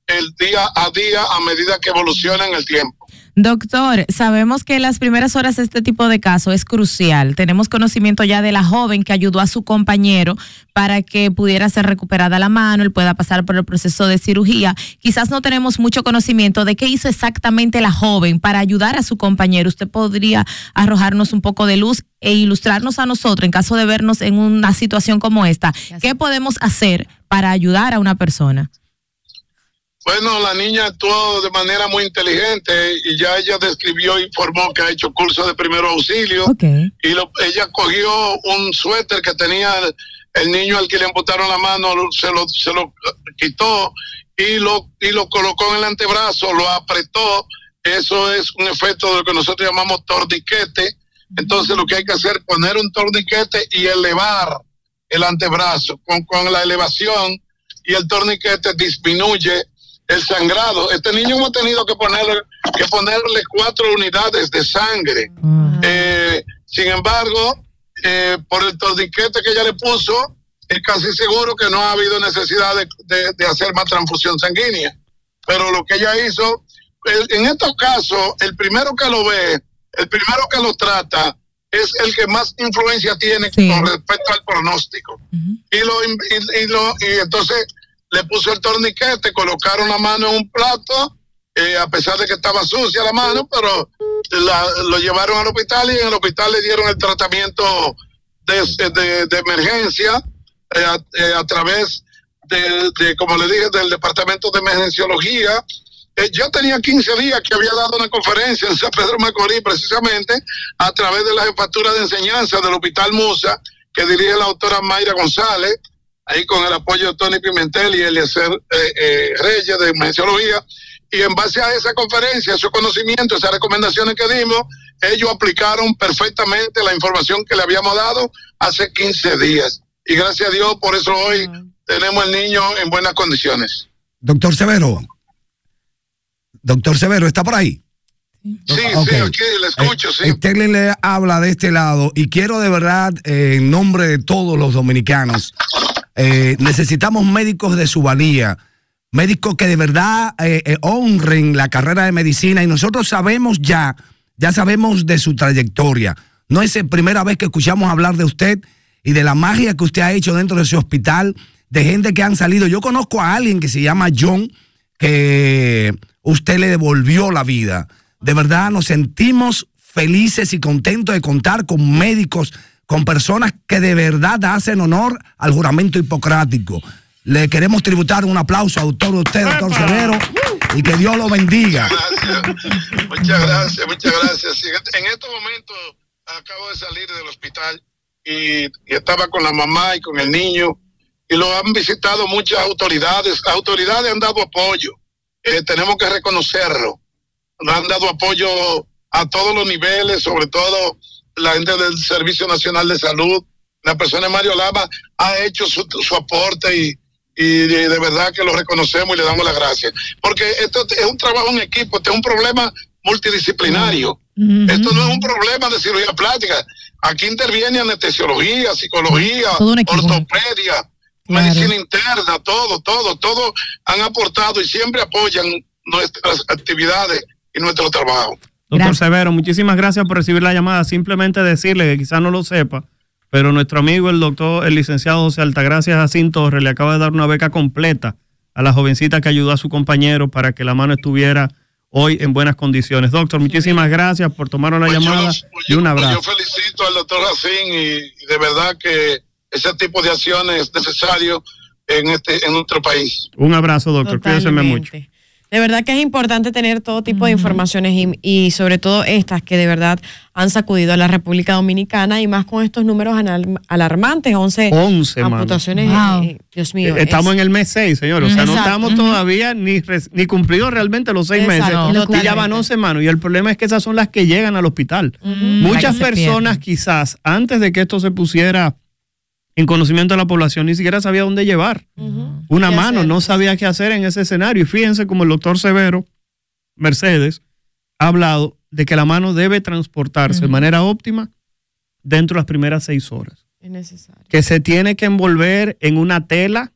el día a día a medida que evoluciona en el tiempo. Doctor, sabemos que las primeras horas de este tipo de caso es crucial. Tenemos conocimiento ya de la joven que ayudó a su compañero para que pudiera ser recuperada la mano, él pueda pasar por el proceso de cirugía. Quizás no tenemos mucho conocimiento de qué hizo exactamente la joven para ayudar a su compañero. ¿Usted podría arrojarnos un poco de luz e ilustrarnos a nosotros en caso de vernos en una situación como esta? ¿Qué podemos hacer para ayudar a una persona? Bueno, la niña actuó de manera muy inteligente y ya ella describió y informó que ha hecho curso de primero auxilio. Y lo- ella cogió un suéter que tenía el, niño al que le amputaron la mano, se lo, se lo quitó y lo, y lo colocó en el antebrazo, lo apretó. Eso es un efecto de lo que nosotros llamamos torniquete. Entonces lo que hay que hacer es poner un torniquete y elevar el antebrazo. Con, con la elevación y el torniquete disminuye el sangrado. Este niño hemos tenido que ponerle, que ponerle cuatro unidades de sangre. Eh, sin embargo, eh, por el torniquete que ella le puso, es casi seguro que no ha habido necesidad de, de- de hacer más transfusión sanguínea. Pero lo que ella hizo, en estos casos, el primero que lo ve, el primero que lo trata, es el que más influencia tiene con respecto al pronóstico. y, lo, y, y lo, y entonces le puso el torniquete, colocaron la mano en un plato, eh, a pesar de que estaba sucia la mano, pero la- lo llevaron al hospital y en el hospital le dieron el tratamiento de, de- emergencia eh, a, eh, a través de, de, como le dije, del departamento de emergenciología. Eh, yo tenía 15 días que había dado una conferencia en San Pedro Macorís, precisamente a través de la jefatura de enseñanza del Hospital Musa, que dirige la doctora Mayra González, ahí con el apoyo de Tony Pimentel y Eliezer eh, eh, Reyes de Emergenciología. Y en base a esa conferencia, esos conocimientos, esas recomendaciones que dimos, ellos aplicaron perfectamente la información que le habíamos dado hace 15 días. Y gracias a Dios, por eso hoy tenemos el niño en buenas condiciones. Doctor Severo. Doctor Severo, ¿está por ahí? Sí, sí, aquí le escucho, sí. Sterling le habla de este lado y quiero de verdad, eh, en nombre de todos los dominicanos, eh, necesitamos médicos de su valía, médicos que de verdad eh, eh, honren la carrera de medicina y nosotros sabemos ya, ya sabemos de su trayectoria. No es la primera vez que escuchamos hablar de usted y de la magia que usted ha hecho dentro de ese hospital, de gente que han salido. Yo conozco a alguien que se llama John, que usted le devolvió la vida. De verdad nos sentimos felices y contentos de contar con médicos, con personas que de verdad hacen honor al juramento hipocrático. Le queremos tributar un aplauso a doctor usted, doctor Severo, y que Dios lo bendiga. Muchas gracias, muchas gracias. En estos momentos acabo de salir del hospital y, y estaba con la mamá y con el niño y lo han visitado muchas autoridades. Las autoridades han dado apoyo. Eh, tenemos que reconocerlo. Nos han dado apoyo a todos los niveles, sobre todo la gente del Servicio Nacional de Salud. La persona de Mario Lama ha hecho su, su aporte y, y de, de verdad que lo reconocemos y le damos las gracias. Porque esto es un trabajo en equipo, este es un problema multidisciplinario. Esto no es un problema de cirugía plástica. Aquí interviene anestesiología, psicología, ortopedia, medicina interna, todo, todo, todo han aportado y siempre apoyan nuestras actividades y nuestro trabajo. Doctor Severo, muchísimas gracias por recibir la llamada. Simplemente decirle que quizás no lo sepa, pero nuestro amigo, el doctor, el licenciado José Altagracia Jacinto Torres, le acaba de dar una beca completa a la jovencita que ayudó a su compañero para que la mano estuviera hoy en buenas condiciones. Doctor, muchísimas gracias por tomar una llamada y un Pues abrazo. yo felicito al doctor Racín y, y de verdad que ese tipo de acciones es necesario en este en nuestro país. Un abrazo, doctor. Cuídese mucho. De verdad que es importante tener todo tipo de informaciones y, y sobre todo estas que de verdad han sacudido a la República Dominicana y más con estos números alarmantes, 11, 11, mano. amputaciones. Wow. eh, Dios mío. Eh, Estamos es- en el mes 6, señor. O sea, no estamos todavía ni, ni cumplidos realmente los seis Exacto. meses. Y ya van 11 manos. Y el problema es que esas son las que llegan al hospital. Muchas personas quizás, antes de que esto se pusiera en conocimiento de la población, ni siquiera sabía dónde llevar una ¿Qué mano, hacer? no sabía qué hacer en ese escenario. Y fíjense como el doctor Severo Mercedes ha hablado de que la mano debe transportarse de manera óptima dentro de las primeras seis horas. Es necesario. Que se tiene que envolver en una tela,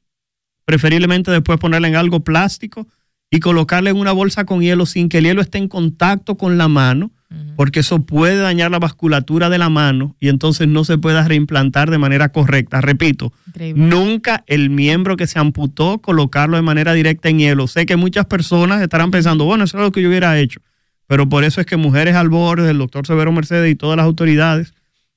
preferiblemente después ponerla en algo plástico y colocarla en una bolsa con hielo sin que el hielo esté en contacto con la mano, porque eso puede dañar la vasculatura de la mano y entonces no se pueda reimplantar de manera correcta. Repito, nunca el miembro que se amputó colocarlo de manera directa en hielo. Sé que muchas personas estarán pensando, bueno, eso es lo que yo hubiera hecho, pero por eso es que Mujeres al Borde, el doctor Severo Mercedes y todas las autoridades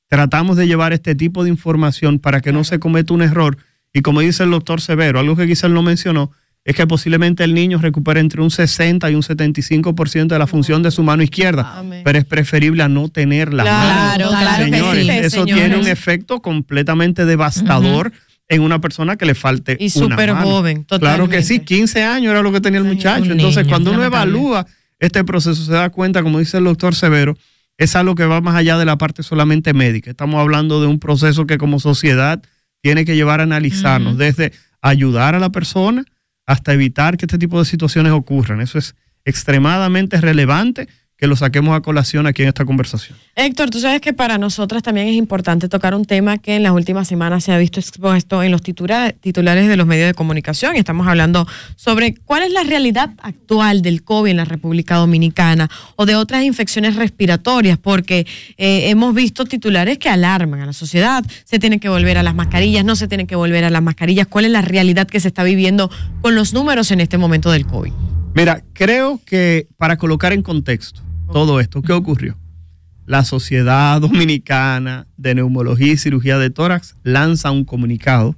tratamos de llevar este tipo de información para que no se cometa un error. Y como dice el doctor Severo, algo que quizá él no mencionó, es que posiblemente el niño recupere entre un 60 y un 75% de la función de su mano izquierda, pero es preferible a no tenerla. Claro, claro que señores, sí, eso señores. tiene un efecto completamente devastador en una persona que le falte Y súper mano. joven, Claro que sí, 15 años era lo que tenía el muchacho. un Entonces, niño, cuando uno evalúa este proceso, se da cuenta, como dice el doctor Severo, es algo que va más allá de la parte solamente médica. Estamos hablando de un proceso que como sociedad tiene que llevar a analizarnos, desde ayudar a la persona hasta evitar que este tipo de situaciones ocurran. Eso es extremadamente relevante que lo saquemos a colación aquí en esta conversación. Héctor, tú sabes que para nosotras también es importante tocar un tema que en las últimas semanas se ha visto expuesto en los titula- titulares de los medios de comunicación. Estamos hablando sobre cuál es la realidad actual del COVID en la República Dominicana o de otras infecciones respiratorias, porque eh, hemos visto titulares que alarman a la sociedad. Se tienen que volver a las mascarillas, no se tienen que volver a las mascarillas. ¿Cuál es la realidad que se está viviendo con los números en este momento del COVID? Mira, creo que para colocar en contexto todo esto, ¿qué ocurrió? La Sociedad Dominicana de Neumología y Cirugía de Tórax lanza un comunicado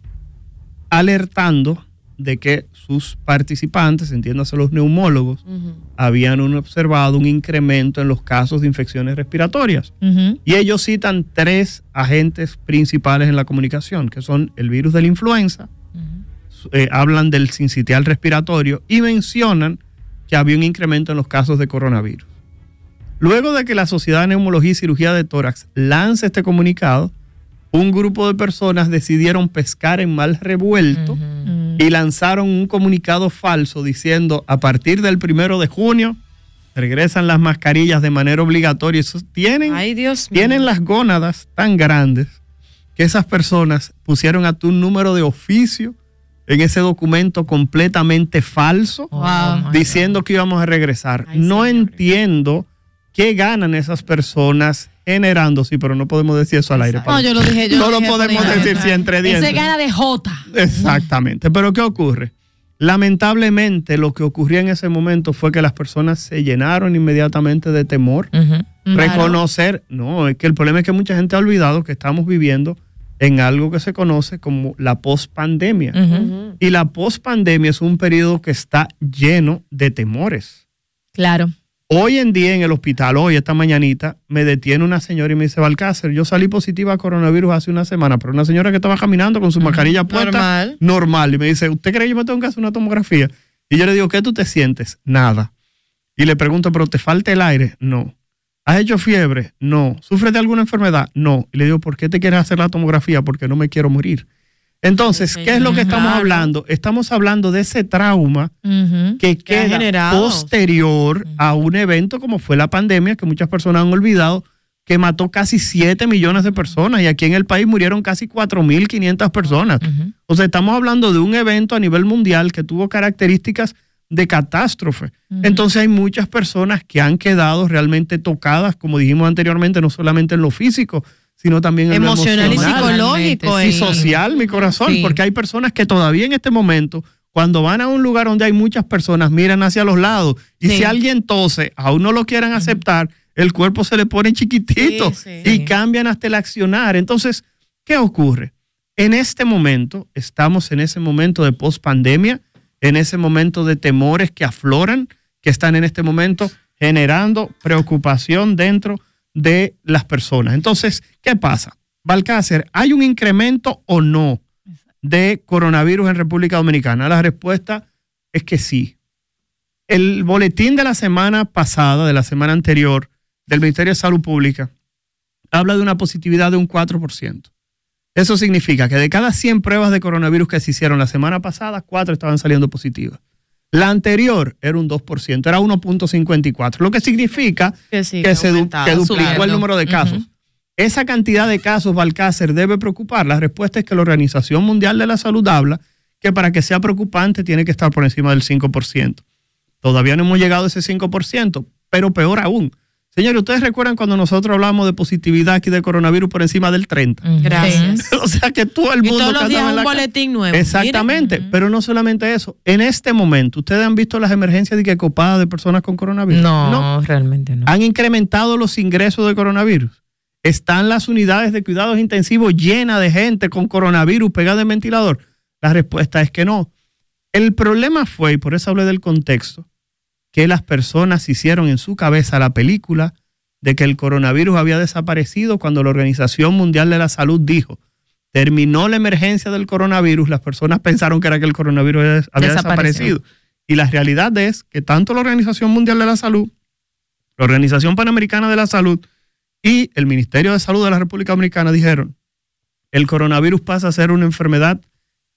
alertando de que sus participantes, entiéndase los neumólogos, habían observado un incremento en los casos de infecciones respiratorias. Y ellos citan tres agentes principales en la comunicación, que son el virus de la influenza, eh, hablan del sincitial respiratorio y mencionan que había un incremento en los casos de coronavirus. Luego de que la Sociedad de Neumología y Cirugía de Tórax lance este comunicado, un grupo de personas decidieron pescar en mal revuelto y lanzaron un comunicado falso diciendo a partir del primero de junio regresan las mascarillas de manera obligatoria. Eso tienen, tienen las gónadas tan grandes que esas personas pusieron a tu número de oficio en ese documento completamente falso, diciendo que íbamos a regresar. no entiendo qué ganan esas personas generando, sí, pero no podemos decir eso al aire. No, yo lo dije. Yo no lo dije podemos decir si entre dientes. Ese gana de Jota. Exactamente. Pero ¿qué ocurre? Lamentablemente lo que ocurría en ese momento fue que las personas se llenaron inmediatamente de temor. Reconocer, no, es que el problema es que mucha gente ha olvidado que estamos viviendo en algo que se conoce como la pospandemia. Y la pospandemia es un periodo que está lleno de temores. Claro. Hoy en día en el hospital, hoy, esta mañanita, me detiene una señora y me dice, Balcácer, yo salí positiva a coronavirus hace una semana, pero una señora que estaba caminando con su mascarilla puesta, Normal. normal, y me dice, ¿usted cree que yo me tengo que hacer una tomografía? Y yo le digo, ¿qué tú te sientes? Nada. Y le pregunto, ¿pero te falta el aire? No. ¿Has hecho fiebre? No. ¿Sufres de alguna enfermedad? No. Y le digo, ¿por qué te quieres hacer la tomografía? Porque no me quiero morir. Entonces, ¿qué es lo que estamos hablando? Estamos hablando de ese trauma que queda posterior a un evento como fue la pandemia, que muchas personas han olvidado, que mató casi 7 millones de personas y aquí en el país murieron casi 4.500 personas. O sea, estamos hablando de un evento a nivel mundial que tuvo características de catástrofe. Entonces hay muchas personas que han quedado realmente tocadas, como dijimos anteriormente, no solamente en lo físico, sino también en Emocional lo y psicológico, Y social, mi corazón, Sí. porque hay personas que todavía en este momento, cuando van a un lugar donde hay muchas personas, miran hacia los lados. Y Sí. si alguien tose, aún no lo quieran aceptar, el cuerpo se le pone chiquitito Sí, y cambian hasta el accionar. Entonces, ¿qué ocurre? En este momento, estamos en ese momento de post-pandemia, en ese momento de temores que afloran, que están en este momento generando preocupación dentro de las personas. Entonces, ¿qué pasa? Balcácer, ¿hay un incremento o no de coronavirus en República Dominicana? La respuesta es que sí. El boletín de la semana pasada, de la semana anterior, del Ministerio de Salud Pública, habla de una positividad de un 4%. Eso significa que de cada 100 pruebas de coronavirus que se hicieron la semana pasada, 4 estaban saliendo positivas. La anterior era un 2%, era 1.54, lo que significa Que que, sí, que se du- aumentaba, que duplicó subiendo. el número de casos. Esa cantidad de casos, Balcácer, debe preocupar. La respuesta es que la Organización Mundial de la Salud habla que para que sea preocupante tiene que estar por encima del 5%. Todavía no hemos llegado a ese 5%, pero peor aún. Señores, ¿ustedes recuerdan cuando nosotros hablamos de positividad aquí de coronavirus por encima del 30? Gracias. o sea que todo el Y mundo todos que los días un boletín nuevo. Exactamente, pero no solamente eso. En este momento, ¿ustedes han visto las emergencias de que copadas de personas con coronavirus? No, realmente no. Han incrementado los ingresos de coronavirus. Están las unidades de cuidados intensivos llenas de gente con coronavirus pegada en ventilador. La respuesta es que no. El problema fue, y por eso hablé del contexto, que las personas hicieron en su cabeza la película de que el coronavirus había desaparecido cuando la Organización Mundial de la Salud dijo, terminó la emergencia del coronavirus, las personas pensaron que era que el coronavirus había- desaparecido. Y la realidad es que tanto la Organización Mundial de la Salud, la Organización Panamericana de la Salud y el Ministerio de Salud de la República Dominicana dijeron, el coronavirus pasa a ser una enfermedad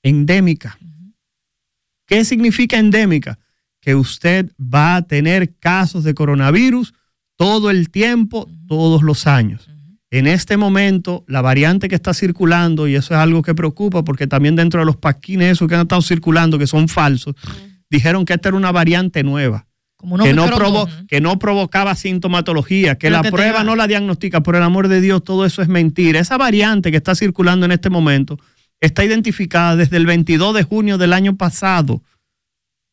endémica. ¿Qué significa endémica? Que usted va a tener casos de coronavirus todo el tiempo, todos los años. En este momento, la variante que está circulando, y eso es algo que preocupa, porque también dentro de los paquines esos que han estado circulando, que son falsos, dijeron que esta era una variante nueva. Como Que no, provo- que no provocaba sintomatología, que la que prueba no la diagnostica, por el amor de Dios, todo eso es mentira. Esa variante que está circulando en este momento está identificada desde el 22 de junio del año pasado.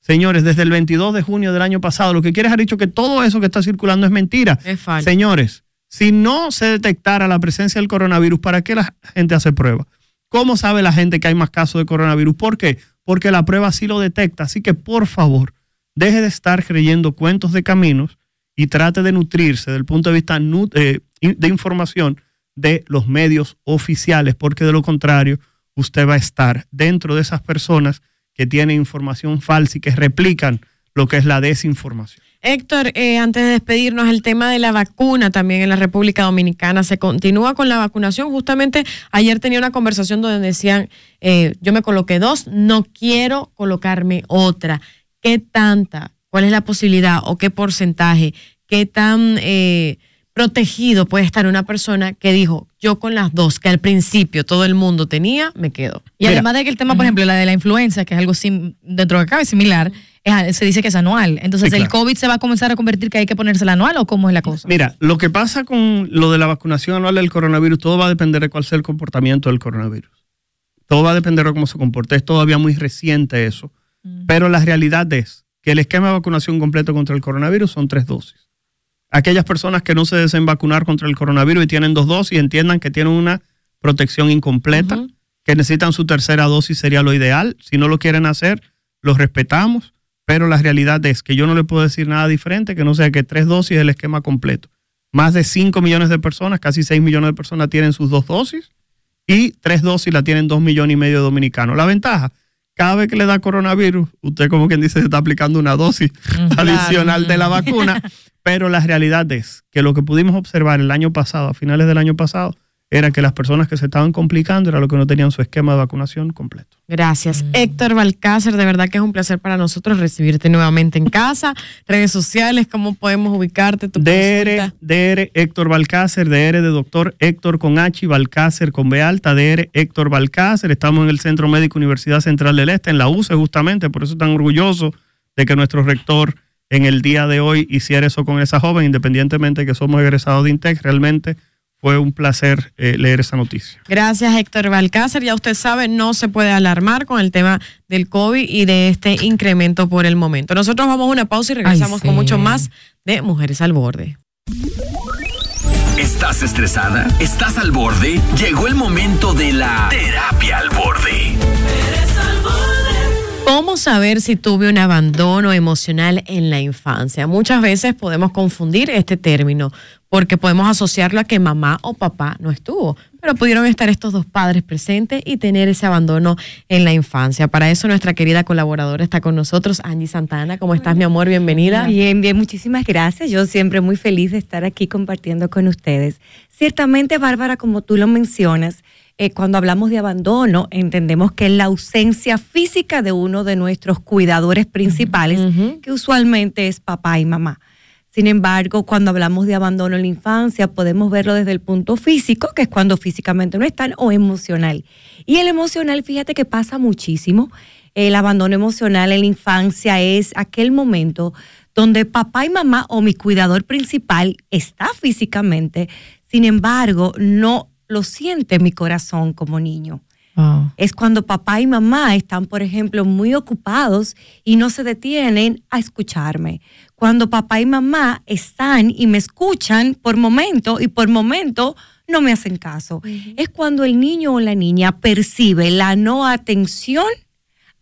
Señores, desde el 22 de junio del año pasado, lo que quiere ha dicho que todo eso que está circulando es mentira. Es falso. Señores, si no se detectara la presencia del coronavirus, ¿para qué la gente hace prueba? ¿Cómo sabe la gente que hay más casos de coronavirus? ¿Por qué? Porque la prueba sí lo detecta. Así que, por favor, deje de estar creyendo cuentos de caminos y trate de nutrirse desde el punto de vista eh, de información de los medios oficiales, porque de lo contrario, usted va a estar dentro de esas personas que tienen información falsa y que replican lo que es la desinformación. Héctor, eh, antes de despedirnos, el tema de la vacuna también en la República Dominicana. Se continúa con la vacunación. Justamente ayer tenía una conversación donde decían, eh, yo me coloqué dos, no quiero colocarme otra. ¿Qué tanta? ¿Cuál es la posibilidad o qué porcentaje? ¿Qué tan eh, protegido puede estar una persona que dijo, yo con las dos, que al principio todo el mundo tenía, me quedo? Y además de que el tema, por ejemplo, la de la influenza, que es algo sim- dentro de que cabe similar, es- se dice que es anual. Entonces, Sí, ¿el claro. COVID se va a comenzar a convertir que hay que ponérsela anual o cómo es la cosa? Mira, lo que pasa con lo de la vacunación anual del coronavirus, todo va a depender de cuál sea el comportamiento del coronavirus. Todo va a depender de cómo se comporte. Es todavía muy reciente eso. Pero la realidad es que el esquema de vacunación completo contra el coronavirus son tres dosis. Aquellas personas que no se deseen vacunar contra el coronavirus y tienen dos dosis, entiendan que tienen una protección incompleta, que necesitan su tercera dosis sería lo ideal. Si no lo quieren hacer, los respetamos, pero la realidad es que yo no le puedo decir nada diferente que no sea que tres dosis es el esquema completo. Más de 5 millones de personas, casi 6 millones de personas tienen sus dos dosis y tres dosis la tienen 2 millones y medio de dominicanos. La ventaja, cada vez que le da coronavirus, usted como quien dice se está aplicando una dosis adicional de la vacuna, pero la realidad es que lo que pudimos observar el año pasado, a finales del año pasado, era que las personas que se estaban complicando era lo que no tenían su esquema de vacunación completo. Gracias. Héctor Balcácer, de verdad que es un placer para nosotros recibirte nuevamente en casa. Redes sociales, ¿cómo podemos ubicarte? Tu DR? DR Héctor Balcácer, DR de doctor Héctor con H y Balcácer con B alta, DR Héctor Balcácer. Estamos en el Centro Médico Universidad Central del Este, en la UCE justamente, por eso tan orgulloso de que nuestro rector en el día de hoy hiciera eso con esa joven, independientemente de que somos egresados de INTEC, realmente fue un placer eh, leer esa noticia. Gracias, Héctor Balcácer. Ya usted sabe, no se puede alarmar con el tema del COVID y de este incremento por el momento. Nosotros vamos a una pausa y regresamos sí. con mucho más de Mujeres al Borde. ¿Estás estresada? ¿Estás al borde? Llegó el momento de la terapia al borde. ¿Cómo saber si tuve un abandono emocional en la infancia? Muchas veces podemos confundir este término porque podemos asociarlo a que mamá o papá no estuvo, pero pudieron estar estos dos padres presentes y tener ese abandono en la infancia. Para eso nuestra querida colaboradora está con nosotros, Angie Santana. ¿Cómo estás, mi amor? Bienvenida. Bien, bien, muchísimas gracias. Yo siempre muy feliz de estar aquí compartiendo con ustedes. Ciertamente, Bárbara, como tú lo mencionas, eh, cuando hablamos de abandono, entendemos que es la ausencia física de uno de nuestros cuidadores principales, que usualmente es papá y mamá. Sin embargo, cuando hablamos de abandono en la infancia, podemos verlo desde el punto físico, que es cuando físicamente no están, o emocional. Y el emocional, fíjate que pasa muchísimo. El abandono emocional en la infancia es aquel momento donde papá y mamá o mi cuidador principal está físicamente, sin embargo, no lo siente mi corazón como niño. Es cuando papá y mamá están, por ejemplo, muy ocupados y no se detienen a escucharme. Cuando papá y mamá están y me escuchan por momento y por momento no me hacen caso. Es cuando el niño o la niña percibe la no atención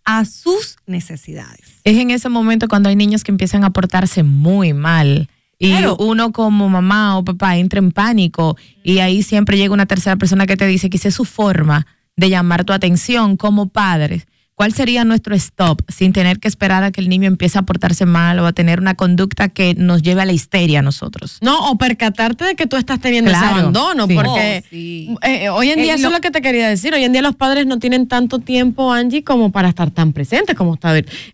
a sus necesidades. Es en ese momento cuando hay niños que empiezan a portarse muy mal. Y uno como mamá o papá entra en pánico y ahí siempre llega una tercera persona que te dice que esa es su forma de llamar tu atención como padres. ¿Cuál sería nuestro stop sin tener que esperar a que el niño empiece a portarse mal o a tener una conducta que nos lleve a la histeria a nosotros? No, o percatarte de que tú estás teniendo ese abandono, sí. porque Oh, sí. eh, hoy en Eh, día, eso lo- es lo que te quería decir, hoy en día los padres no tienen tanto tiempo, Angie, como para estar tan presentes como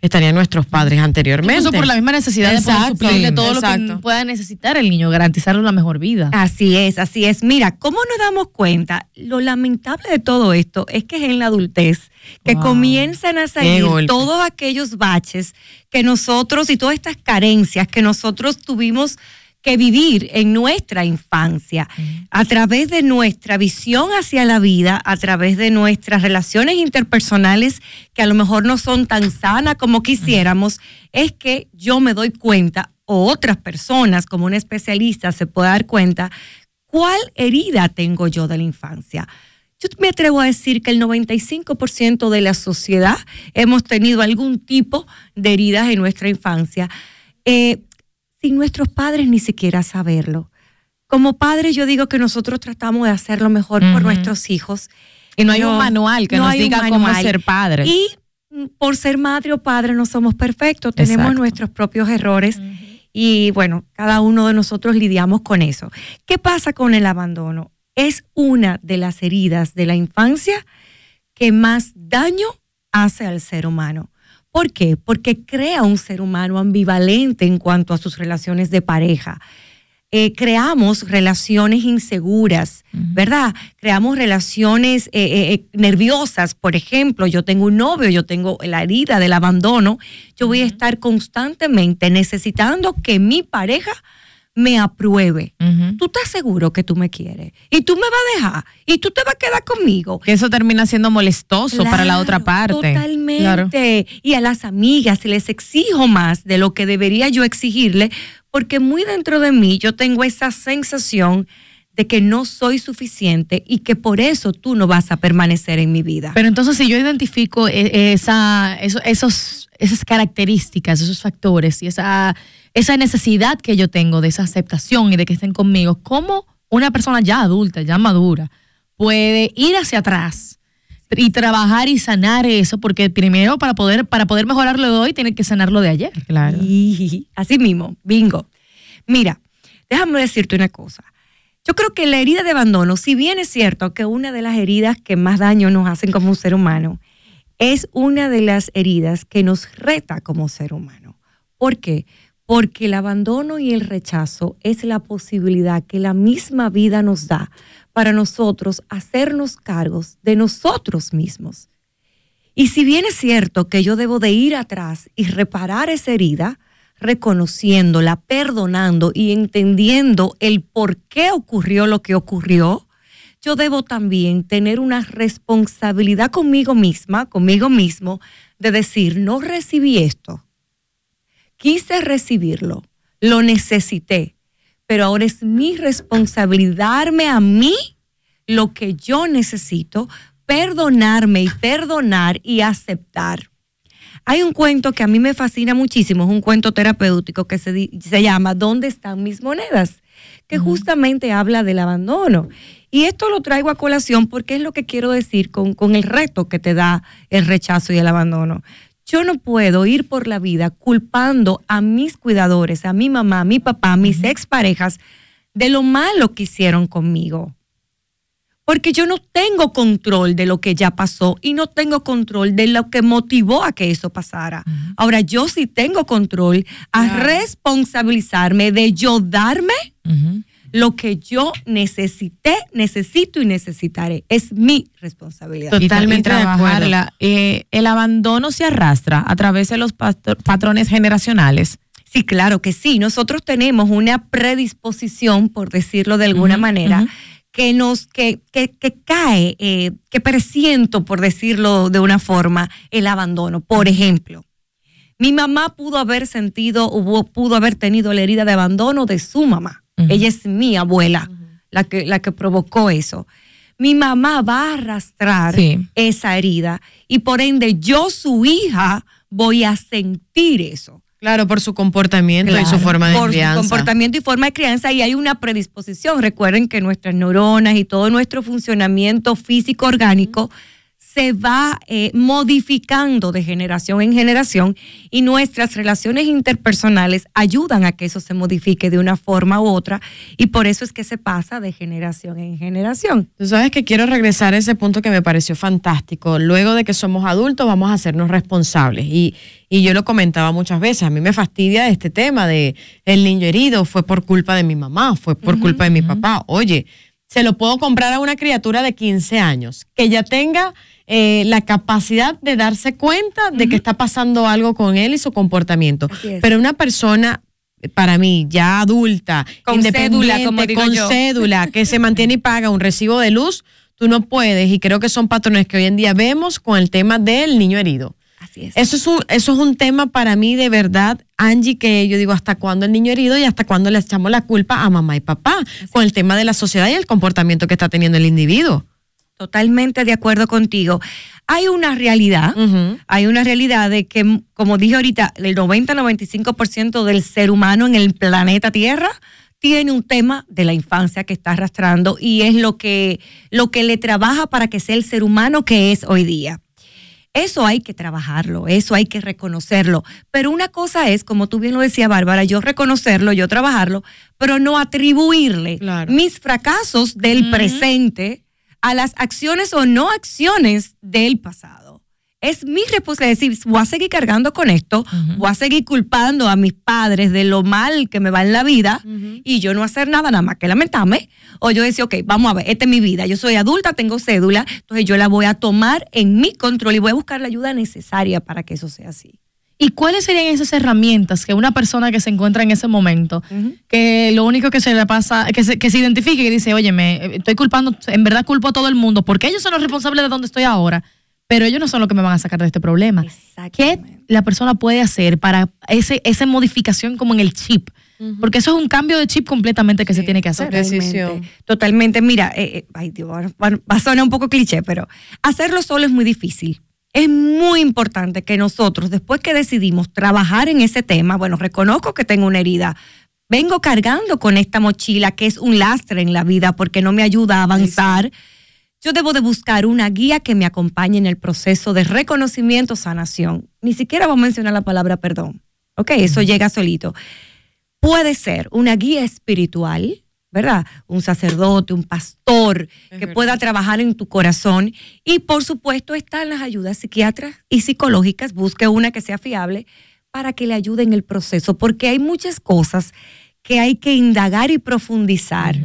estarían nuestros padres anteriormente. Incluso por la misma necesidad de poder suplirle todo lo que pueda necesitar el niño, garantizarle una mejor vida. Así es, así es. Mira, ¿cómo nos damos cuenta? Lo lamentable de todo esto es que es en la adultez que Wow. comienzan a salir todos aquellos baches que nosotros y todas estas carencias que nosotros tuvimos que vivir en nuestra infancia, a través de nuestra visión hacia la vida, a través de nuestras relaciones interpersonales que a lo mejor no son tan sanas como quisiéramos, es que yo me doy cuenta, o otras personas como un especialista se puede dar cuenta, cuál herida tengo yo de la infancia. Yo me atrevo a decir que el 95% de la sociedad hemos tenido algún tipo de heridas en nuestra infancia, eh, sin nuestros padres ni siquiera saberlo. Como padres yo digo que nosotros tratamos de hacer lo mejor por nuestros hijos. Y no hay un manual que nos diga cómo ser padres. Y mm, por ser madre o padre no somos perfectos, tenemos Exacto. nuestros propios errores y bueno, cada uno de nosotros lidiamos con eso. ¿Qué pasa con el abandono? Es una de las heridas de la infancia que más daño hace al ser humano. ¿Por qué? Porque crea un ser humano ambivalente en cuanto a sus relaciones de pareja. Eh, creamos relaciones inseguras, ¿verdad? Creamos relaciones eh, eh, eh, nerviosas, por ejemplo, yo tengo un novio, yo tengo la herida del abandono, yo voy a estar constantemente necesitando que mi pareja me apruebe. Tú estás seguro que tú me quieres y tú me vas a dejar y tú te vas a quedar conmigo. Que eso termina siendo molestoso para la otra parte. Totalmente. Y a las amigas les exijo más de lo que debería yo exigirle, porque muy dentro de mí yo tengo esa sensación de que no soy suficiente y que por eso tú no vas a permanecer en mi vida. Pero entonces si yo identifico eh, esa, eso- esos, esas características, esos factores y esa, esa necesidad que yo tengo de esa aceptación y de que estén conmigo, ¿cómo una persona ya adulta, ya madura, puede ir hacia atrás y trabajar y sanar eso? Porque primero para poder, para poder mejorarlo de hoy, tiene que sanarlo de ayer. Claro. Y así mismo, bingo. Mira, déjame decirte una cosa. Yo creo que la herida de abandono, si bien es cierto que una de las heridas que más daño nos hacen como un ser humano, es una de las heridas que nos reta como ser humano. ¿Por qué? Porque el abandono y el rechazo es la posibilidad que la misma vida nos da para nosotros hacernos cargos de nosotros mismos. Y si bien es cierto que yo debo de ir atrás y reparar esa herida, reconociéndola, perdonando y entendiendo el por qué ocurrió lo que ocurrió, yo debo también tener una responsabilidad conmigo misma, conmigo mismo, de decir, no recibí esto, quise recibirlo, lo necesité, pero ahora es mi responsabilidad darme a mí lo que yo necesito, perdonarme y perdonar y aceptar. Hay un cuento que a mí me fascina muchísimo, es un cuento terapéutico que se, se llama ¿Dónde están mis monedas? que justamente habla del abandono. Y esto lo traigo a colación porque es lo que quiero decir con, con el reto que te da el rechazo y el abandono. Yo no puedo ir por la vida culpando a mis cuidadores, a mi mamá, a mi papá, a mis exparejas, de lo malo que hicieron conmigo. Porque yo no tengo control de lo que ya pasó y no tengo control de lo que motivó a que eso pasara. Ahora, yo sí tengo control a responsabilizarme de yo darme lo que yo necesité, necesito y necesitaré. Es mi responsabilidad. Tra- y trabajarla. Eh, el abandono se arrastra a través de los patro- patrones generacionales. Sí, claro que sí. Nosotros tenemos una predisposición, por decirlo de alguna manera, que nos, que, que, que cae, eh, que presiento, por decirlo de una forma, el abandono. Por ejemplo, mi mamá pudo haber sentido, hubo- pudo haber tenido la herida de abandono de su mamá. Ella es mi abuela, la, que, la que provocó eso. Mi mamá va a arrastrar Sí. esa herida y por ende yo, su hija, voy a sentir eso. Claro, por su comportamiento y su forma de por crianza. su comportamiento y forma de crianza y hay una predisposición. Recuerden que nuestras neuronas y todo nuestro funcionamiento físico orgánico se va eh, modificando de generación en generación y nuestras relaciones interpersonales ayudan a que eso se modifique de una forma u otra y por eso es que se pasa de generación en generación. Tú sabes que quiero regresar a ese punto que me pareció fantástico. Luego de que somos adultos, vamos a hacernos responsables. Y, y yo lo comentaba muchas veces. A mí me fastidia este tema de el niño herido fue por culpa de mi mamá, fue por culpa de mi papá. Oye, se lo puedo comprar a una criatura de 15 años que ya tenga eh, la capacidad de darse cuenta de que está pasando algo con él y su comportamiento. Pero una persona para mí, ya adulta, Con independiente, cédula, como digo con yo. cédula, que se mantiene y paga un recibo de luz, tú no puedes. Y creo que son patrones que hoy en día vemos con el tema del niño herido. Así es. Eso es un, eso es un tema para mí de verdad, Angie, que yo digo, ¿hasta cuándo el niño herido y hasta cuándo le echamos la culpa a mamá y papá con el tema de la sociedad y el comportamiento que está teniendo el individuo? Totalmente de acuerdo contigo. Hay una realidad, hay una realidad de que, como dije ahorita, el 90-95% del ser humano en el planeta Tierra tiene un tema de la infancia que está arrastrando y es lo que, lo que le trabaja para que sea el ser humano que es hoy día. Eso hay que trabajarlo, eso hay que reconocerlo. Pero una cosa es, como tú bien lo decía Bárbara, yo reconocerlo, yo trabajarlo, pero no atribuirle mis fracasos del presente a las acciones o no acciones del pasado. Es mi responsabilidad decir, voy a seguir cargando con esto, voy a seguir culpando a mis padres de lo mal que me va en la vida y yo no hacer nada nada más que lamentarme. O yo decir, ok, vamos a ver, esta es mi vida, yo soy adulta, tengo cédula, entonces yo la voy a tomar en mi control y voy a buscar la ayuda necesaria para que eso sea así. ¿Y cuáles serían esas herramientas que una persona que se encuentra en ese momento, que lo único que se le pasa, que se, que se identifique y dice, oye, me estoy culpando, en verdad culpo a todo el mundo, porque ellos son los responsables de donde estoy ahora, pero ellos no son los que me van a sacar de este problema. ¿Qué la persona puede hacer para ese, esa modificación como en el chip? Porque eso es un cambio de chip completamente que se tiene que hacer. Totalmente. Totalmente. Mira, eh, eh, ay, Dios, va a sonar un poco cliché, pero hacerlo solo es muy difícil. Es muy importante que nosotros, después que decidimos trabajar en ese tema, bueno, reconozco que tengo una herida, vengo cargando con esta mochila que es un lastre en la vida porque no me ayuda a avanzar. Yo debo de buscar una guía que me acompañe en el proceso de reconocimiento, sanación. Ni siquiera voy a mencionar la palabra perdón. Ok, eso llega solito puede ser una guía espiritual, ¿verdad? Un sacerdote, un pastor que pueda trabajar en tu corazón. Y por supuesto están las ayudas psiquiatras y psicológicas. Busque una que sea fiable para que le ayude en el proceso, porque hay muchas cosas que hay que indagar y profundizar.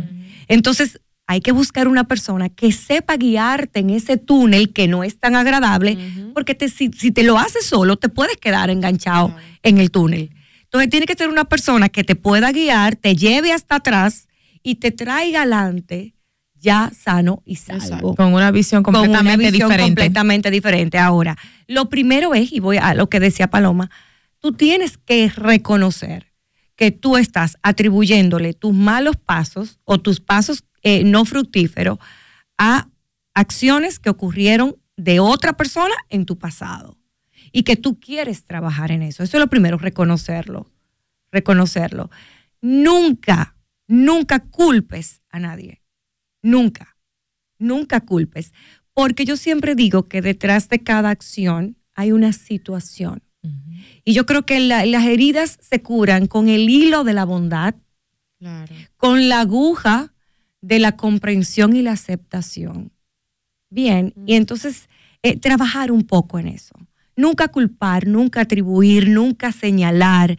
Entonces, hay que buscar una persona que sepa guiarte en ese túnel que no es tan agradable, porque te- si, si te lo haces solo, te puedes quedar enganchado en el túnel. Entonces tiene que ser una persona que te pueda guiar, te lleve hasta atrás y te traiga adelante ya sano y salvo. Con una visión Con una completamente visión diferente. completamente diferente. Ahora, lo primero es, y voy a lo que decía Paloma, tú tienes que reconocer que tú estás atribuyéndole tus malos pasos o tus pasos eh, no fructíferos a acciones que ocurrieron de otra persona en tu pasado y que tú quieres trabajar en eso. Eso es lo primero, reconocerlo, reconocerlo. Nunca, nunca culpes a nadie, nunca, nunca culpes, porque yo siempre digo que detrás de cada acción hay una situación. Y yo creo que la- las heridas se curan con el hilo de la bondad, con la aguja de la comprensión y la aceptación. Bien, y entonces eh, trabajar un poco en eso. Nunca culpar, nunca atribuir, nunca señalar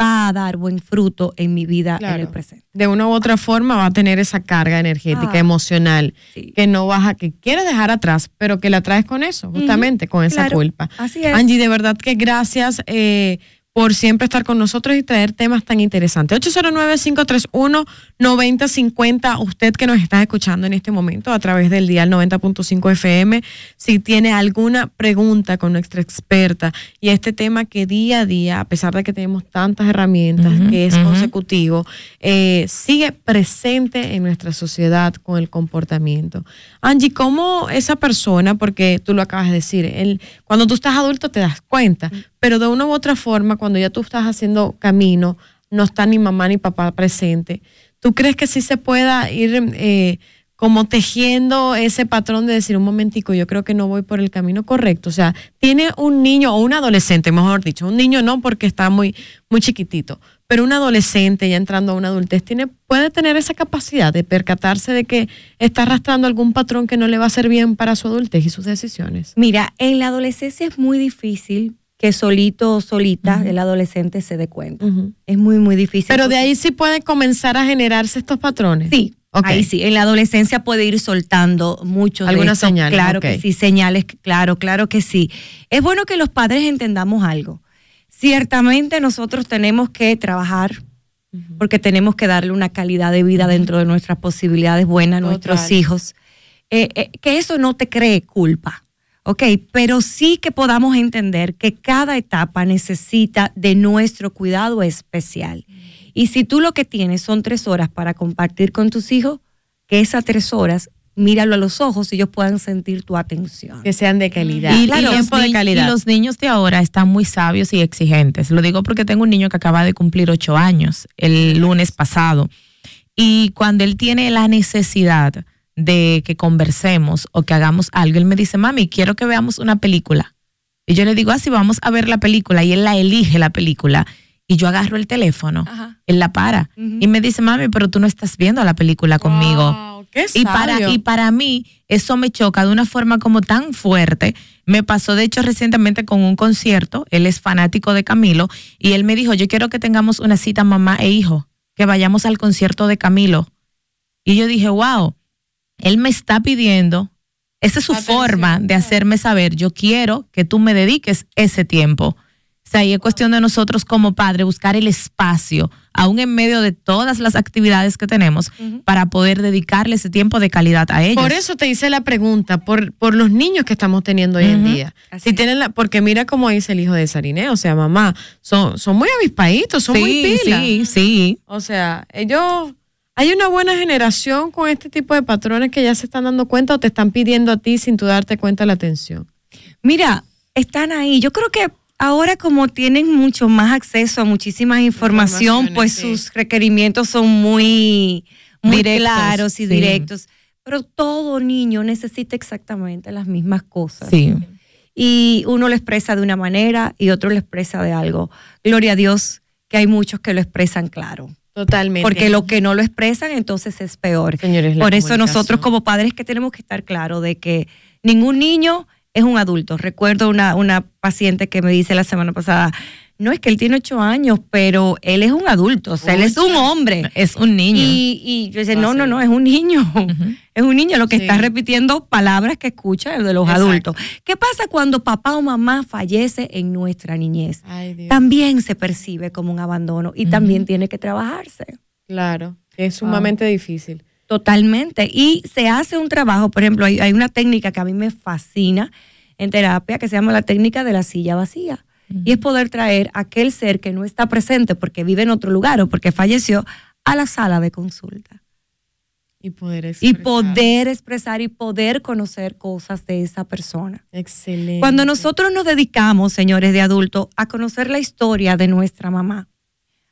va a dar buen fruto en mi vida en el presente. De una u otra forma va a tener esa carga energética, Ah, emocional, que no vas a, que quieres dejar atrás, pero que la traes con eso, justamente, con esa claro, culpa. así es. Angie, de verdad que gracias eh, por siempre estar con nosotros y traer temas tan interesantes. 809-531-9050, usted que nos está escuchando en este momento a través del dial 90.5 FM, si tiene alguna pregunta con nuestra experta y este tema que día a día, a pesar de que tenemos tantas herramientas, que es consecutivo, eh, sigue presente en nuestra sociedad con el comportamiento. Angie, ¿cómo esa persona, porque tú lo acabas de decir, el, cuando tú estás adulto te das cuenta, pero de una u otra forma, cuando ya tú estás haciendo camino, no está ni mamá ni papá presente, ¿tú crees que sí se pueda ir eh, como tejiendo ese patrón de decir, un momentico, yo creo que no voy por el camino correcto? O sea, tiene un niño o un adolescente, mejor dicho, un niño no porque está muy, muy chiquitito, pero un adolescente ya entrando a una adultez tiene, puede tener esa capacidad de percatarse de que está arrastrando algún patrón que no le va a hacer bien para su adultez y sus decisiones. Mira, en la adolescencia es muy difícil que solito o solita el adolescente se dé cuenta. Es muy, muy difícil. Pero de ahí sí pueden comenzar a generarse estos patrones. Sí. Ok. Ahí sí, en la adolescencia puede ir soltando muchos Algunas señales, Claro que sí, señales, claro, claro que sí. Es bueno que los padres entendamos algo. Ciertamente nosotros tenemos que trabajar porque tenemos que darle una calidad de vida dentro de nuestras posibilidades buenas a nuestros hijos. Eh, eh, que eso no te cree culpa, ¿ok? Pero sí que podamos entender que cada etapa necesita de nuestro cuidado especial. Y si tú lo que tienes son tres horas para compartir con tus hijos, que esas tres horas, míralo a los ojos y ellos puedan sentir tu atención. Que sean de calidad. Y, Claro, y los tiempo de calidad. y los niños de ahora están muy sabios y exigentes. Lo digo porque tengo un niño que acaba de cumplir ocho años el lunes pasado. Y cuando él tiene la necesidad de que conversemos o que hagamos algo, él me dice, mami, quiero que veamos una película. Y yo le digo, así vamos a ver la película. Y él la elige la película. Y yo agarro el teléfono, él la para. Y me dice, mami, pero tú no estás viendo la película conmigo. qué y, para, y para mí, eso me choca de una forma como tan fuerte. Me pasó, de hecho, recientemente con un concierto. Él es fanático de Camilo. Y él me dijo, yo quiero que tengamos una cita mamá e hijo, que vayamos al concierto de Camilo. Y yo dije, wow, él me está pidiendo, esa es su forma de hacerme saber, yo quiero que tú me dediques ese tiempo. O sea, y es cuestión de nosotros como padres buscar el espacio, aún en medio de todas las actividades que tenemos, para poder dedicarle ese tiempo de calidad a ellos. Por eso te hice la pregunta, por, por los niños que estamos teniendo hoy en día. Si tienen la, porque mira cómo dice el hijo de Sariné, o sea, mamá, son, son muy avispaditos, son muy Sí, pilas. sí, sí. O sea, ellos, hay una buena generación con este tipo de patrones que ya se están dando cuenta o te están pidiendo a ti sin tú darte cuenta la atención. Mira, están ahí. Yo creo que ahora como tienen mucho más acceso a muchísima información, pues sí. sus requerimientos son muy, muy Directos, claros y sí. directos. Pero todo niño necesita exactamente las mismas cosas. Sí. Y uno lo expresa de una manera y otro lo expresa de algo. Gloria a Dios que hay muchos que lo expresan claro. Totalmente. Porque lo que no lo expresan entonces es peor. Señores, Por eso nosotros como padres que tenemos que estar claros de que ningún niño es un adulto. Recuerdo una, una paciente que me dice la semana pasada, no es que él tiene ocho años, pero él es un adulto, o sea, él es un hombre. Es un niño. Y, y yo decía, no, no, no, es un niño. Es un niño lo que está repitiendo palabras que escucha de los Exacto. adultos. ¿Qué pasa cuando papá o mamá fallece en nuestra niñez? Ay. También se percibe como un abandono y también tiene que trabajarse. Claro, es sumamente difícil. Totalmente. Y se hace un trabajo, por ejemplo, hay, hay una técnica que a mí me fascina en terapia que se llama la técnica de la silla vacía. Y es poder traer a aquel ser que no está presente porque vive en otro lugar o porque falleció a la sala de consulta. Y poder Y expresar. poder expresar y poder conocer cosas de esa persona. Excelente. Cuando nosotros nos dedicamos, señores de adultos, a conocer la historia de nuestra mamá,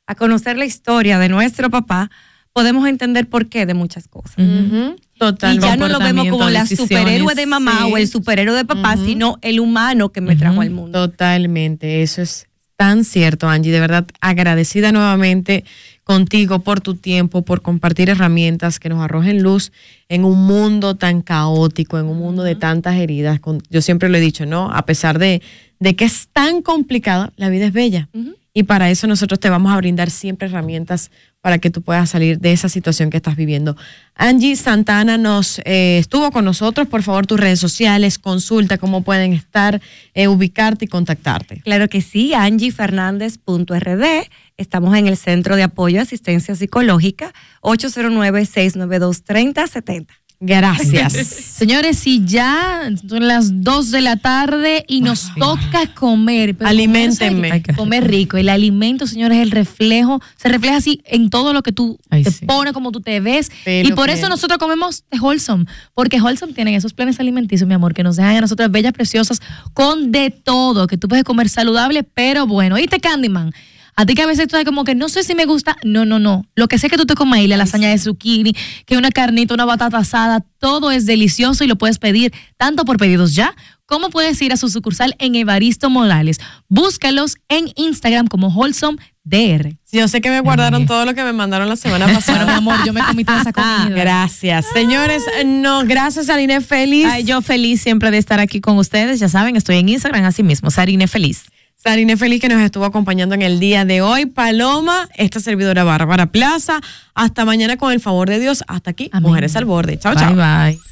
a conocer la historia de nuestro papá, podemos entender por qué de muchas cosas. Total. Y ya no lo vemos como la superhéroe de mamá Sí. o el superhéroe de papá, sino el humano que me trajo al mundo. Totalmente, eso es tan cierto, Angie. De verdad, agradecida nuevamente contigo por tu tiempo, por compartir herramientas que nos arrojen luz en un mundo tan caótico, en un mundo de tantas heridas. Yo siempre lo he dicho, ¿no? A pesar de, de que es tan complicada, la vida es bella. Y para eso nosotros te vamos a brindar siempre herramientas para que tú puedas salir de esa situación que estás viviendo. Angie Santana nos eh, estuvo con nosotros. Por favor, tus redes sociales, consulta cómo pueden estar, eh, ubicarte y contactarte. Claro que sí, angiefernández.rd. Estamos en el Centro de Apoyo a Asistencia Psicológica, 809-692-3070. Gracias. Señores, si ya son las 2 de la tarde y nos toca comer. pero Aliméntenme. comer rico. El alimento, señores, es el reflejo. Se refleja así en todo lo que tú te pones, como tú te ves. Y por eso nosotros comemos de Wholesome. Porque Wholesome tienen esos planes alimenticios, mi amor, que nos dejan a nosotras bellas, preciosas, con de todo. Que tú puedes comer saludable, pero bueno. ¿Oíste, Candyman? A ti que a veces tú estás como que no sé si me gusta. No, no, no. Lo que sé que tú te comas ahí, la lasaña de zucchini, que una carnita, una batata asada, todo es delicioso y lo puedes pedir tanto por pedidos ya como puedes ir a su sucursal en Evaristo Morales. Búscalos en Instagram como Wholesome DR. Yo sé que me guardaron todo lo que me mandaron la semana pasada. Bueno, mi amor, yo me comí toda esa comida. Gracias. Señores, no, gracias Sarine Feliz. Ay, yo feliz siempre de estar aquí con ustedes. Ya saben, estoy en Instagram así mismo, Sarine Feliz. Sarine Feliz que nos estuvo acompañando en el día de hoy. Paloma, esta servidora Bárbara Plaza. Hasta mañana con el favor de Dios. Hasta aquí, Mujeres al Borde. Chao, chao. bye. Sueñas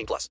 18 plus.